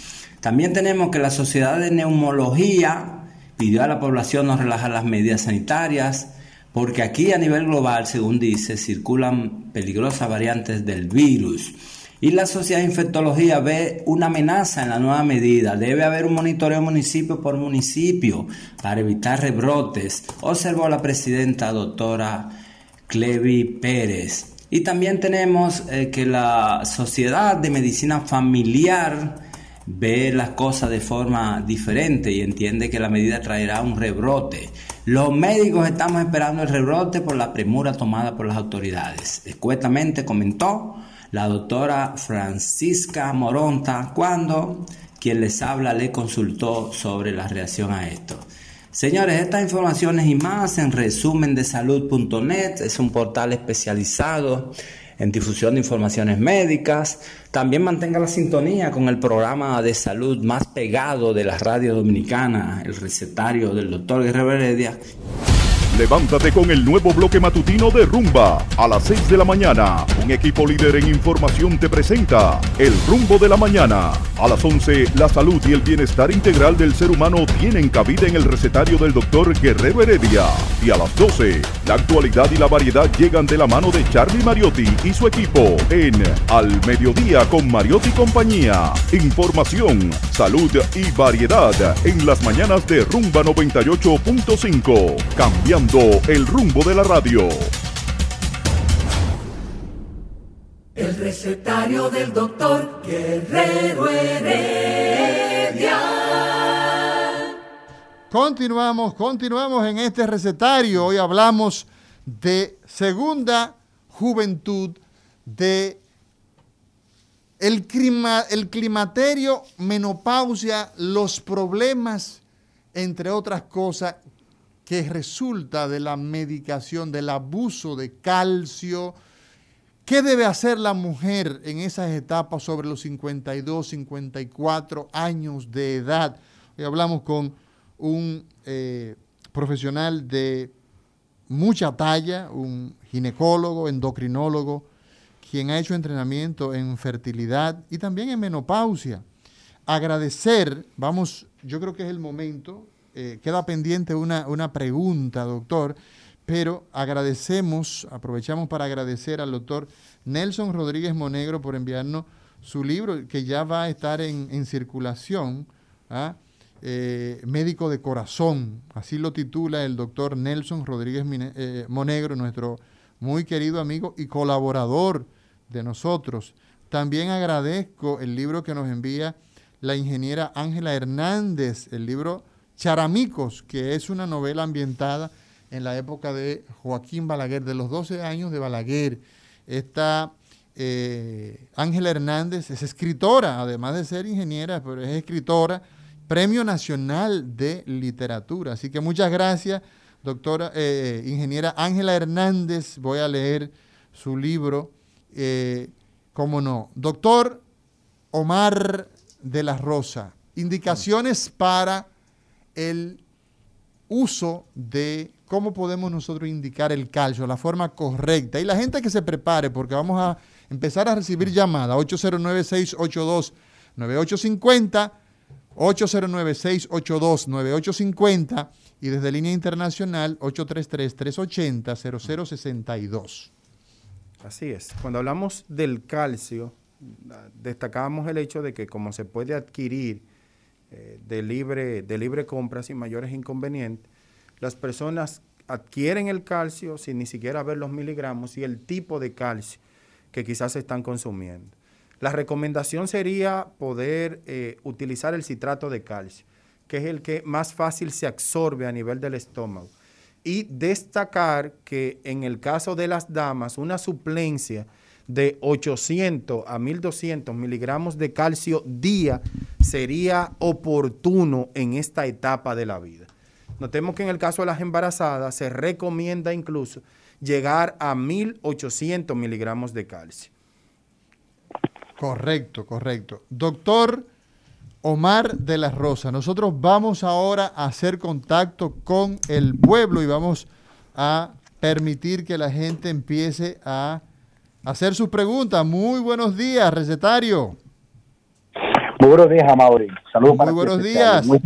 También tenemos que la Sociedad de Neumología pidió a la población no relajar las medidas sanitarias, porque aquí a nivel global, según dice, circulan peligrosas variantes del virus. Y la Sociedad de Infectología ve una amenaza en la nueva medida. Debe haber un monitoreo municipio por municipio para evitar rebrotes, observó la presidenta doctora Clevi Pérez. Y también tenemos eh, que la Sociedad de Medicina Familiar ve las cosas de forma diferente y entiende que la medida traerá un rebrote. Los médicos estamos esperando el rebrote por la premura tomada por las autoridades. Escuetamente comentó la doctora Francisca Moronta cuando quien les habla le consultó sobre la reacción a esto. Señores, estas informaciones y más en resumen de salud.net es un portal especializado en difusión de informaciones médicas. También mantenga la sintonía con el programa de salud más pegado de la radio dominicana, el recetario del doctor Guerrero Heredia. Levántate con el nuevo bloque matutino de Rumba. A las 6 de la mañana, un equipo líder en información te presenta El Rumbo de la Mañana. A las 11, la salud y el bienestar integral del ser humano tienen cabida en el recetario del doctor Guerrero Heredia. Y a las 12, la actualidad y la variedad llegan de la mano de Charlie Mariotti y su equipo en Al Mediodía con Mariotti compañía. Información, salud y variedad en las mañanas de Rumba 98.5. Cambiando el rumbo de la radio. El recetario del doctor Guerrero Heredia. Continuamos, continuamos en este recetario. Hoy hablamos de segunda juventud, de el, clima, el climaterio, menopausia, los problemas, entre otras cosas, que resulta de la medicación, del abuso de calcio. ¿Qué debe hacer la mujer en esas etapas sobre los 52, 54 años de edad? Hoy hablamos con un eh, profesional de mucha talla, un ginecólogo, endocrinólogo, quien ha hecho entrenamiento en fertilidad y también en menopausia. Agradecer, vamos, yo creo que es el momento, eh, queda pendiente una, una pregunta, doctor, pero agradecemos, aprovechamos para agradecer al doctor Nelson Rodríguez Monegro por enviarnos su libro, que ya va a estar en, circulación, ¿ah? eh, Médico de Corazón, así lo titula el doctor Nelson Rodríguez eh, Monegro, nuestro muy querido amigo y colaborador de nosotros. También agradezco el libro que nos envía la ingeniera Ángela Hernández, el libro Charamicos, que es una novela ambientada en la época de Joaquín Balaguer, de los 12 años de Balaguer. Esta eh, Ángela Hernández es escritora, además de ser ingeniera, pero es escritora, Premio Nacional de Literatura. Así que muchas gracias, doctora, eh, ingeniera Ángela Hernández. Voy a leer su libro eh, cómo no. Doctor Omar de la Rosa, indicaciones para el uso de cómo podemos nosotros indicar el calcio, la forma correcta. Y la gente que se prepare, porque vamos a empezar a recibir llamadas, 809-682-9850, 809-682-9850 y desde línea internacional 833-380-0062. Así es. Cuando hablamos del calcio, destacábamos el hecho de que como se puede adquirir eh, de, libre, de libre compra sin mayores inconvenientes, las personas adquieren el calcio sin ni siquiera ver los miligramos y el tipo de calcio que quizás están consumiendo. La recomendación sería poder eh, utilizar el citrato de calcio, que es el que más fácil se absorbe a nivel del estómago y destacar que en el caso de las damas, una suplencia de 800 a 1200 miligramos de calcio día sería oportuno en esta etapa de la vida. Notemos que en el caso de las embarazadas se recomienda incluso llegar a 1800 miligramos de calcio. Correcto, correcto. Doctor, Omar de la Rosa. Nosotros vamos ahora a hacer contacto con el pueblo y vamos a permitir que la gente empiece a hacer sus preguntas. Muy buenos días, recetario. Muy buenos días, Amaury. Saludos Muy buenos días. Muy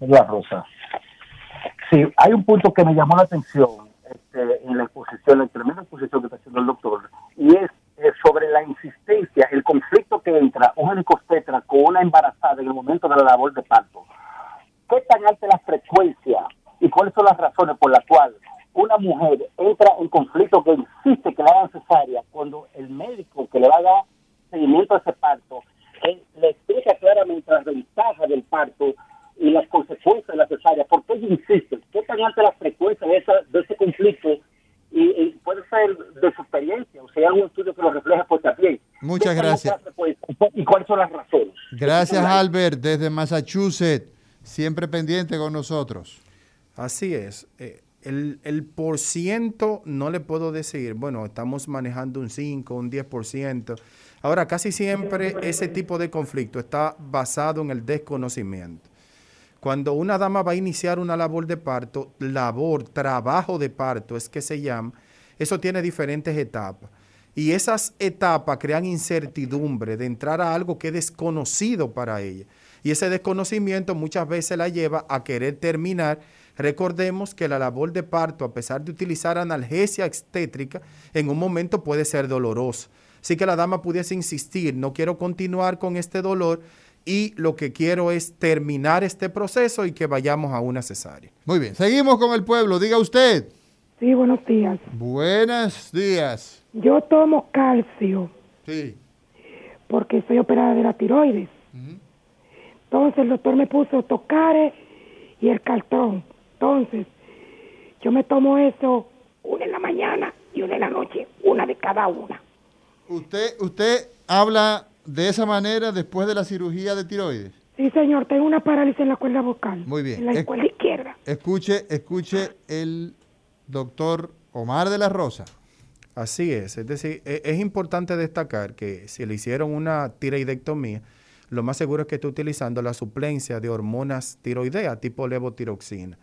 la Rosa. Sí, hay un punto que me llamó la atención este, en la exposición, en la tremenda exposición que está haciendo el doctor, y es eh, sobre la insistencia, el conflicto que entra un helicóptero con una embarazada en el momento de la labor de parto. ¿Qué tan alta es la frecuencia y cuáles son las razones por las cuales una mujer entra en conflicto que insiste que la haga cesárea cuando el médico que le va a dar seguimiento a ese parto le explica claramente las ventajas del parto y las consecuencias de la cesárea? ¿Por qué insiste? ¿Qué tan alta es la frecuencia de, esa, de ese conflicto? y, puede ser de su experiencia, o sea, un estudio que lo refleja pues también. Muchas gracias. ¿Y cuáles son las razones? Gracias, Albert, desde Massachusetts, siempre pendiente con nosotros. Así es. Eh, el, el por ciento no le puedo decir, bueno, estamos manejando un 5, un 10%. Ahora, casi siempre ese tipo de conflicto está basado en el desconocimiento. Cuando una dama va a iniciar una labor de parto, labor, trabajo de parto es que se llama, eso tiene diferentes etapas. Y esas etapas crean incertidumbre de entrar a algo que es desconocido para ella. Y ese desconocimiento muchas veces la lleva a querer terminar. Recordemos que la labor de parto, a pesar de utilizar analgesia obstétrica, en un momento puede ser doloroso. Así que la dama pudiese insistir, no quiero continuar con este dolor, y lo que quiero es terminar este proceso y que vayamos a una cesárea. Muy bien, seguimos con el pueblo, diga usted. Sí, buenos días. Buenos días. Yo tomo calcio. Sí. Porque soy operada de la tiroides. Entonces el doctor me puso tocare y el caltrón. Entonces, yo me tomo eso una en la mañana y una en la noche, una de cada una. Usted, usted habla de esa manera después de la cirugía de tiroides? Sí, señor, tengo una parálisis en la cuerda vocal. Muy bien. En la cuerda izquierda. Escuche, escuche el doctor Omar de la Rosa. Así es, es decir, e, es, importante destacar que si le hicieron una tiroidectomía, lo más seguro es que esté utilizando la suplencia de hormonas tiroideas tipo levotiroxina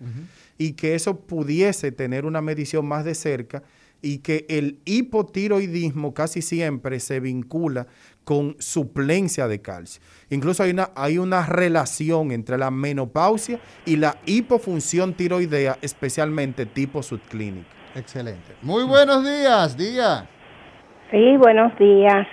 y que eso pudiese tener una medición más de cerca y que el hipotiroidismo casi siempre se vincula con suplencia de calcio. Incluso hay una, hay una relación entre la menopausia y la hipofunción tiroidea, especialmente tipo subclínica. Excelente. Muy buenos días, Diga. Sí, buenos días.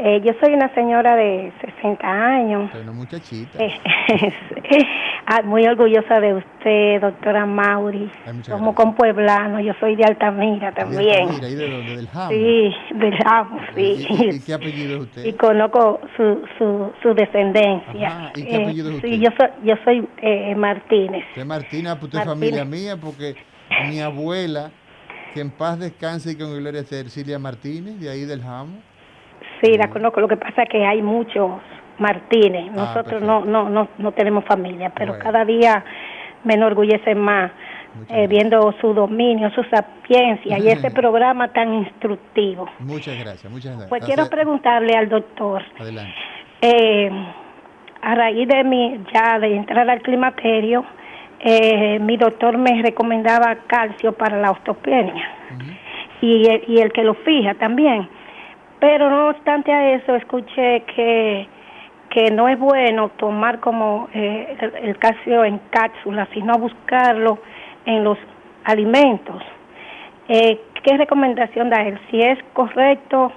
Eh, yo soy una señora de 60 años. Una muchachita. Eh, ah, muy orgullosa de usted, doctora Mauri. Como con pueblano, yo soy de Altamira también. ¿Y de dónde? ¿Del Jamo? Sí, del Jamo, sí. ¿Y, qué apellido es usted? Y conozco su, su, su descendencia. ¿Y qué apellido es usted? Sí, yo soy, yo soy eh, Martínez. ¿Qué Martina? Pues usted es familia mía porque mi abuela, que en paz descanse y con gloria sea Ercilia Martínez, de ahí del Jamo. Sí, la conozco. Lo que pasa es que hay muchos Martínez. Ah, Nosotros no, no, no, no tenemos familia, pero cada día me enorgullece más eh, viendo su dominio, su sapiencia y ese programa tan instructivo. Muchas gracias, muchas gracias. Pues quiero preguntarle al doctor. Adelante. Eh, a raíz de mi ya de entrar al climaterio, eh, mi doctor me recomendaba calcio para la osteopenia y, y el que lo fija también. Pero no obstante a eso, escuché que, que no es bueno tomar como eh, el, calcio en cápsulas, sino buscarlo en los alimentos. Eh, ¿Qué recomendación da él? Si es correcto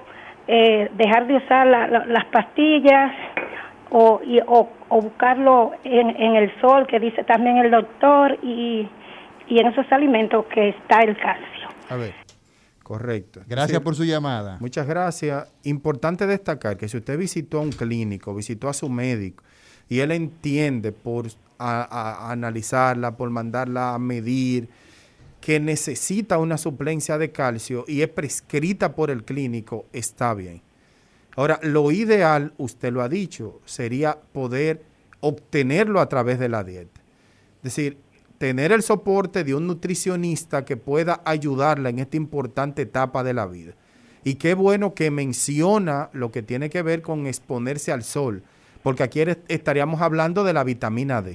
eh, dejar de usar las pastillas o, o, buscarlo en, en, el sol, que dice también el doctor, y, y en esos alimentos que está el calcio. A ver. Correcto. Gracias por su llamada. Muchas gracias. Importante destacar que si usted visitó a un clínico, visitó a su médico y él entiende por analizarla, por mandarla a medir, que necesita una suplencia de calcio y es prescrita por el clínico, está bien. Ahora, lo ideal, usted lo ha dicho, sería poder obtenerlo a través de la dieta. Es decir, tener el soporte de un nutricionista que pueda ayudarla en esta importante etapa de la vida. Y qué bueno que menciona lo que tiene que ver con exponerse al sol, porque aquí estaríamos hablando de la vitamina D.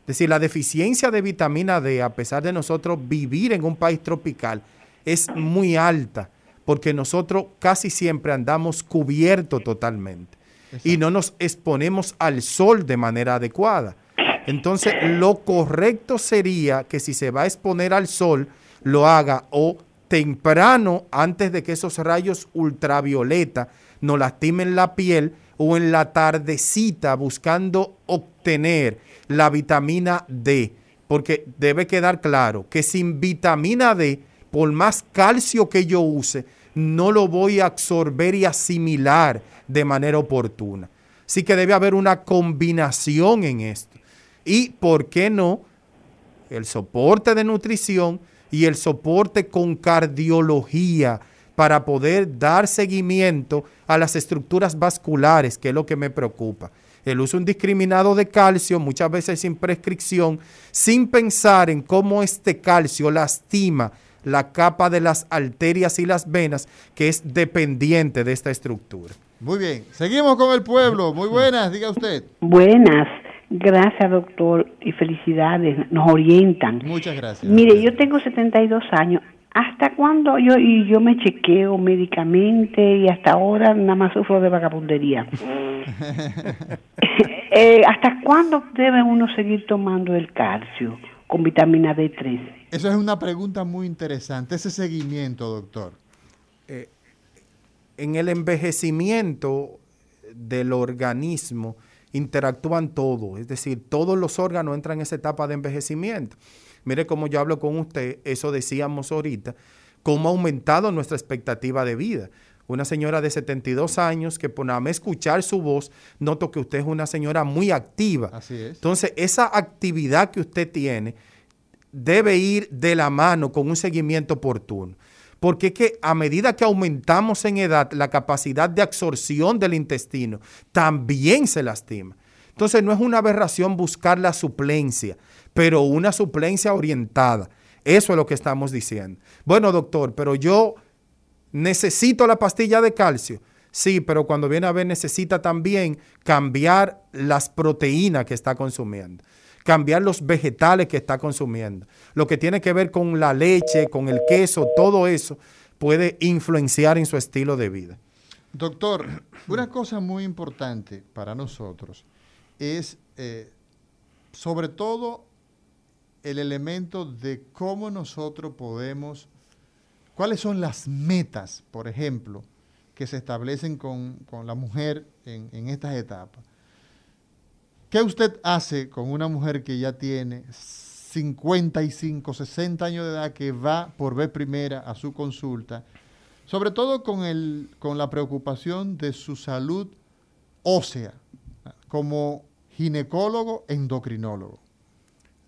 Es decir, la deficiencia de vitamina D, a pesar de nosotros vivir en un país tropical, es muy alta, porque nosotros casi siempre andamos cubiertos totalmente y no nos exponemos al sol de manera adecuada. Entonces, lo correcto sería que si se va a exponer al sol, lo haga o temprano, antes de que esos rayos ultravioleta no lastimen la piel, o en la tardecita buscando obtener la vitamina D. Porque debe quedar claro que sin vitamina D, por más calcio que yo use, no lo voy a absorber y asimilar de manera oportuna. Así que debe haber una combinación en esto y, ¿por qué no?, el soporte de nutrición y el soporte con cardiología para poder dar seguimiento a las estructuras vasculares, que es lo que me preocupa. El uso indiscriminado de calcio, muchas veces sin prescripción, sin pensar en cómo este calcio lastima la capa de las arterias y las venas, que es dependiente de esta estructura. Muy bien, seguimos con el pueblo. Muy buenas, diga usted. Buenas. Gracias, doctor, y felicidades, nos orientan. Muchas gracias. Mire, yo tengo 72 años. ¿Hasta cuándo yo y yo me chequeo médicamente y hasta ahora nada más sufro de vagabundería? Eh, ¿Hasta cuándo debe uno seguir tomando el calcio con vitamina D3? Esa es una pregunta muy interesante, ese seguimiento, doctor. Eh, en el envejecimiento del organismo, interactúan todos, es decir, todos los órganos entran en esa etapa de envejecimiento. Mire cómo yo hablo con usted, eso decíamos ahorita, cómo ha aumentado nuestra expectativa de vida. Una señora de 72 años que por nada más escuchar su voz, noto que usted es una señora muy activa. Así es. Entonces, esa actividad que usted tiene debe ir de la mano con un seguimiento oportuno porque es que a medida que aumentamos en edad, la capacidad de absorción del intestino también se lastima. Entonces no es una aberración buscar la suplencia, pero una suplencia orientada. Eso es lo que estamos diciendo. Bueno, doctor, pero yo necesito la pastilla de calcio. Sí, pero cuando viene a ver necesita también cambiar las proteínas que está consumiendo, cambiar los vegetales que está consumiendo. Lo que tiene que ver con la leche, con el queso, todo eso puede influenciar en su estilo de vida. Doctor, una cosa muy importante para nosotros es eh, sobre todo el elemento de cómo nosotros podemos, cuáles son las metas, por ejemplo, que se establecen con, la mujer en, en, estas etapas. ¿Qué usted hace con una mujer que ya tiene 55, 60 años de edad, que va por vez primera a su consulta, sobre todo con, el, con la preocupación de su salud ósea, como ginecólogo, endocrinólogo?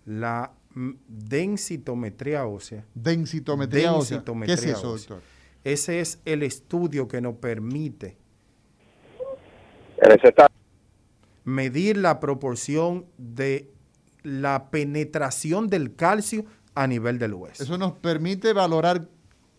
La densitometría ósea. Densitometría, ósea. ¿Qué es eso, doctor? Ese es el estudio que nos permite medir la proporción de la penetración del calcio a nivel del hueso. Eso nos permite valorar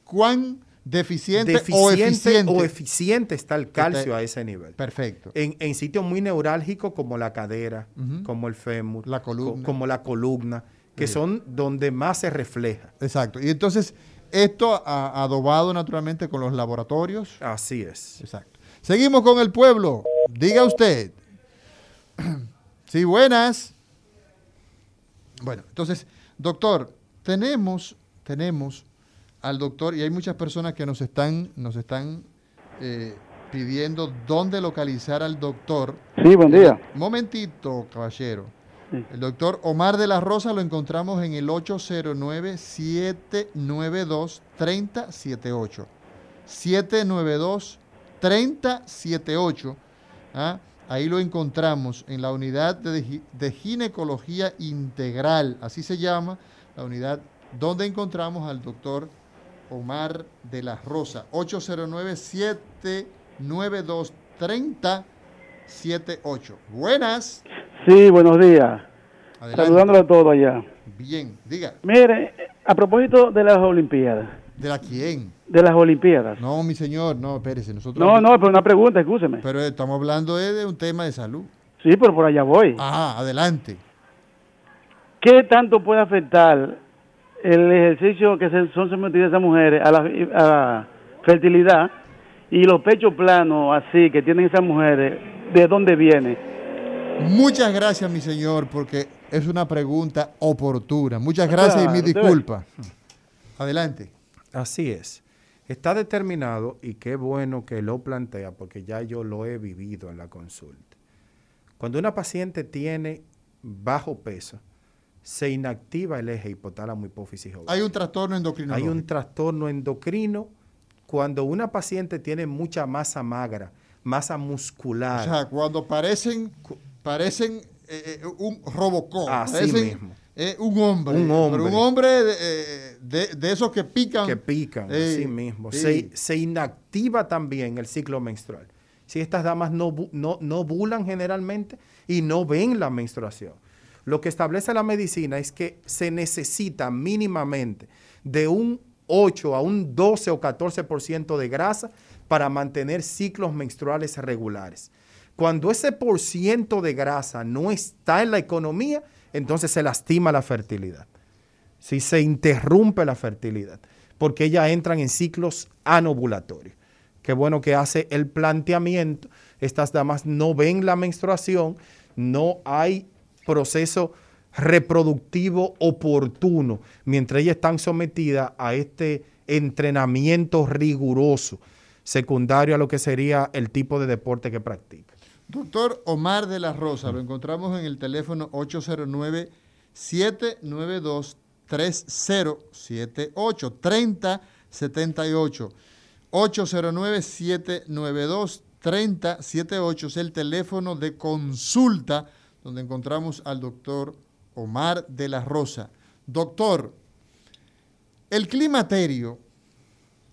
cuán deficiente, o, eficiente. o, eficiente. está el calcio a ese nivel. Perfecto. En, sitios muy neurálgicos como la cadera, como el fémur, la columna. como la columna, que son donde más se refleja. Exacto. Y entonces, esto ha adobado naturalmente con los laboratorios. Así es. Exacto. Seguimos con el pueblo. Diga usted. Sí, buenas. Bueno, entonces, doctor, tenemos, tenemos al doctor y hay muchas personas que nos están, nos están eh, pidiendo dónde localizar al doctor. Sí, buen día. momentito, caballero. El doctor Omar de la Rosa lo encontramos en el 809-792-3078. 792-3078. ¿ah? Ahí lo encontramos en la unidad de, de, ginecología integral, así se llama, la unidad donde encontramos al doctor Omar de la Rosa. 809-792-3078. Buenas. Sí, buenos días. Saludándolo a todos allá. Bien, diga. Mire, a propósito de las Olimpiadas. ¿De la quién? De las Olimpiadas. No, mi señor, no, espérese. Nosotros no, no, pero una pregunta, escúcheme. Pero estamos hablando de, un tema de salud. Sí, pero por allá voy. Ah, adelante. ¿Qué tanto puede afectar el ejercicio que son sometidas esas mujeres a la, a la fertilidad y los pechos planos así que tienen esas mujeres, ¿de dónde viene? Muchas gracias, mi señor, porque es una pregunta oportuna. Muchas gracias y mi disculpa. Adelante. Así es. Está determinado y qué bueno que lo plantea porque ya yo lo he vivido en la consulta. Cuando una paciente tiene bajo peso, se inactiva el eje hipotálamo hipófisis Hay un trastorno endocrino. Hay un trastorno endocrino cuando una paciente tiene mucha masa magra, masa muscular. O sea, cuando parecen parecen eh, eh, un Robocop. Así mismo. Eh, un hombre. Un hombre. un hombre de, esos que pican. Que pican, así mismo. Se, inactiva también el ciclo menstrual. Si estas damas no, no, no bulan generalmente y no ven la menstruación. Lo que establece la medicina es que se necesita mínimamente de un 8 a un 12 o 14% de grasa para mantener ciclos menstruales regulares. Cuando ese por ciento de grasa no está en la economía, entonces se lastima la fertilidad. Si se interrumpe la fertilidad, porque ellas entran en ciclos anovulatorios. Qué bueno que hace el planteamiento. Estas damas no ven la menstruación, no hay proceso reproductivo oportuno mientras ellas están sometidas a este entrenamiento riguroso, secundario a lo que sería el tipo de deporte que practica. Doctor Omar de la Rosa, lo encontramos en el teléfono 809-792-3078, 3078. 809-792-3078 es el teléfono de consulta donde encontramos al doctor Omar de la Rosa. Doctor, el climaterio,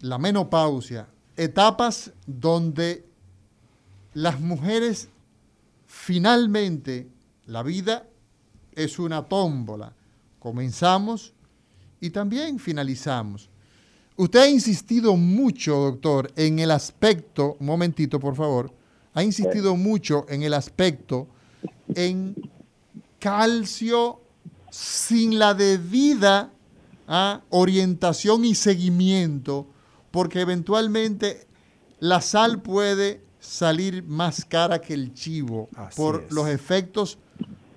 la menopausia, etapas donde las mujeres finalmente, la vida es una tómbola. Comenzamos y también finalizamos. Usted ha insistido mucho, doctor, en el aspecto, un momentito, por favor, ha insistido mucho en el aspecto en calcio sin la debida ¿ah? orientación y seguimiento, porque eventualmente la sal puede salir más cara que el chivo por los efectos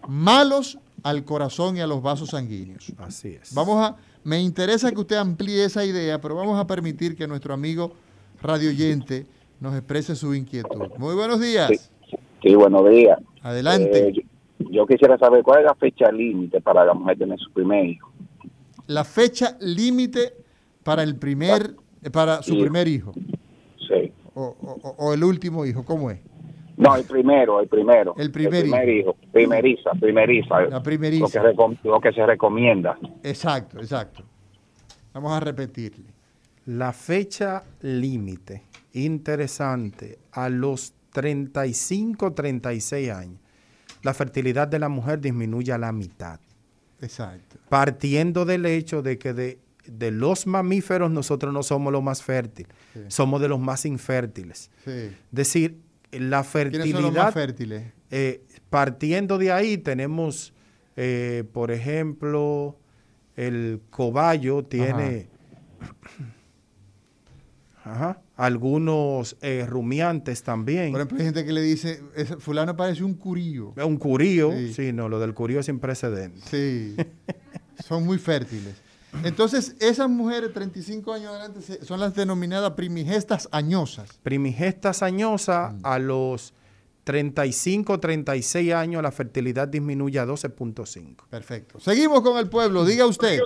malos al corazón y a los vasos sanguíneos. Así es. Vamos a, me interesa que usted amplíe esa idea, pero vamos a permitir que nuestro amigo radioyente nos exprese su inquietud. Muy buenos días. Sí, buenos días. Adelante. Eh, yo, yo quisiera saber cuál es la fecha límite para la mujer tener su primer hijo. La fecha límite para el primer, eh, para su Sí. primer hijo. Sí. O, o- o el último hijo, ¿cómo es? No, el primero, el primero. El primer hijo. Primeriza, primeriza. La primeriza. Lo que, recom- lo que se recomienda. Exacto, exacto. Vamos a repetirle. La fecha límite, interesante, a los 35, 36 años, la fertilidad de la mujer disminuye a la mitad. Exacto. Partiendo del hecho de que de, de los mamíferos nosotros no somos los más fértiles, Sí. somos de los más infértiles. Sí. Es decir, la fertilidad... ¿Quiénes son los más fértiles? eh, partiendo de ahí tenemos, eh, por ejemplo, el cobayo tiene Ajá, algunos eh, rumiantes también. Por ejemplo, hay gente que le dice, "Ese fulano parece un curío. Un curío, Sí. sí. no, lo del curío es sin precedentes. Sí, son muy fértiles. Entonces, esas mujeres 35 años adelante se- son las denominadas primigestas añosas. Primigestas añosa, Mm. a los 35, 36 años la fertilidad disminuye a 12.5. Perfecto. Seguimos con el pueblo. Diga usted.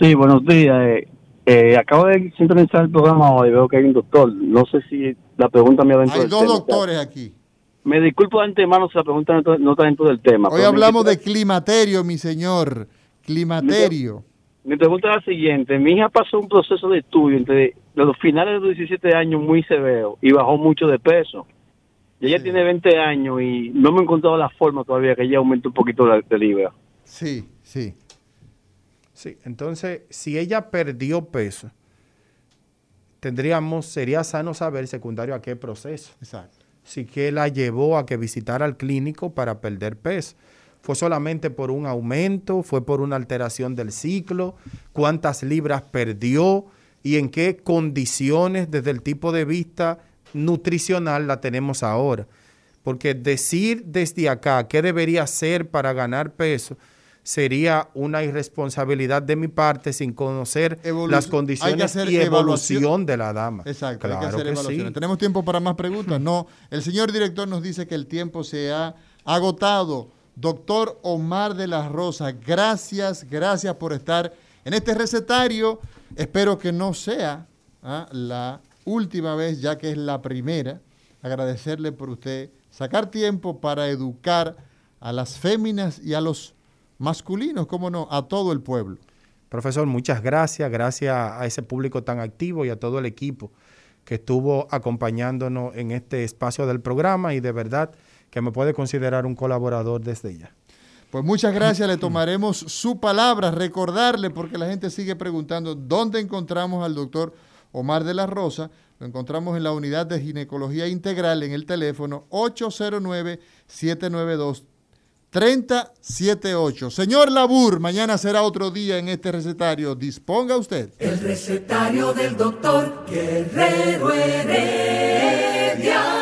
Sí, buenos días. Eh, eh, acabo de sintonizar el programa hoy. Veo que hay un doctor. No sé si la pregunta me va dentro Hay del dos tema. doctores aquí. Me disculpo de antemano si la pregunta no está- no está dentro del tema. Hoy hablamos de climaterio, mi señor. Climaterio. Mi pregunta es la siguiente. Mi hija pasó un proceso de estudio entre los finales de los 17 años muy severo y bajó mucho de peso. Y ella tiene 20 años y no me he encontrado la forma todavía que ella aumente un poquito de, de libra. Sí, sí. Sí, entonces, si ella perdió peso, tendríamos, sería sano saber secundario a qué proceso. Exacto. Si que la llevó a que visitara al clínico para perder peso. ¿Fue solamente por un aumento? ¿Fue por una alteración del ciclo? ¿Cuántas libras perdió? ¿Y en qué condiciones desde el tipo de vista nutricional la tenemos ahora? Porque decir desde acá qué debería hacer para ganar peso sería una irresponsabilidad de mi parte sin conocer las hay que condiciones hacer y evaluación. evolución de la dama. Exacto, hay que Claro hacer que evaluaciones. sí. ¿Tenemos tiempo para más preguntas? No. El señor director nos dice que el tiempo se ha agotado. Doctor Omar de la Rosa, gracias, gracias por estar en este recetario. Espero que no sea ah, la última vez, ya que es la primera. Agradecerle por usted sacar tiempo para educar a las féminas y a los masculinos, cómo no, a todo el pueblo. Profesor, muchas gracias, gracias a ese público tan activo y a todo el equipo que estuvo acompañándonos en este espacio del programa y de verdad que me puede considerar un colaborador desde ya. Pues muchas gracias, le tomaremos su palabra, recordarle, porque la gente sigue preguntando dónde encontramos al doctor Omar de la Rosa. Lo encontramos en la unidad de ginecología integral en el teléfono 809-792-3078. Señor Labur, mañana será otro día en este recetario. Disponga usted. El recetario del doctor Guerrero Heredia.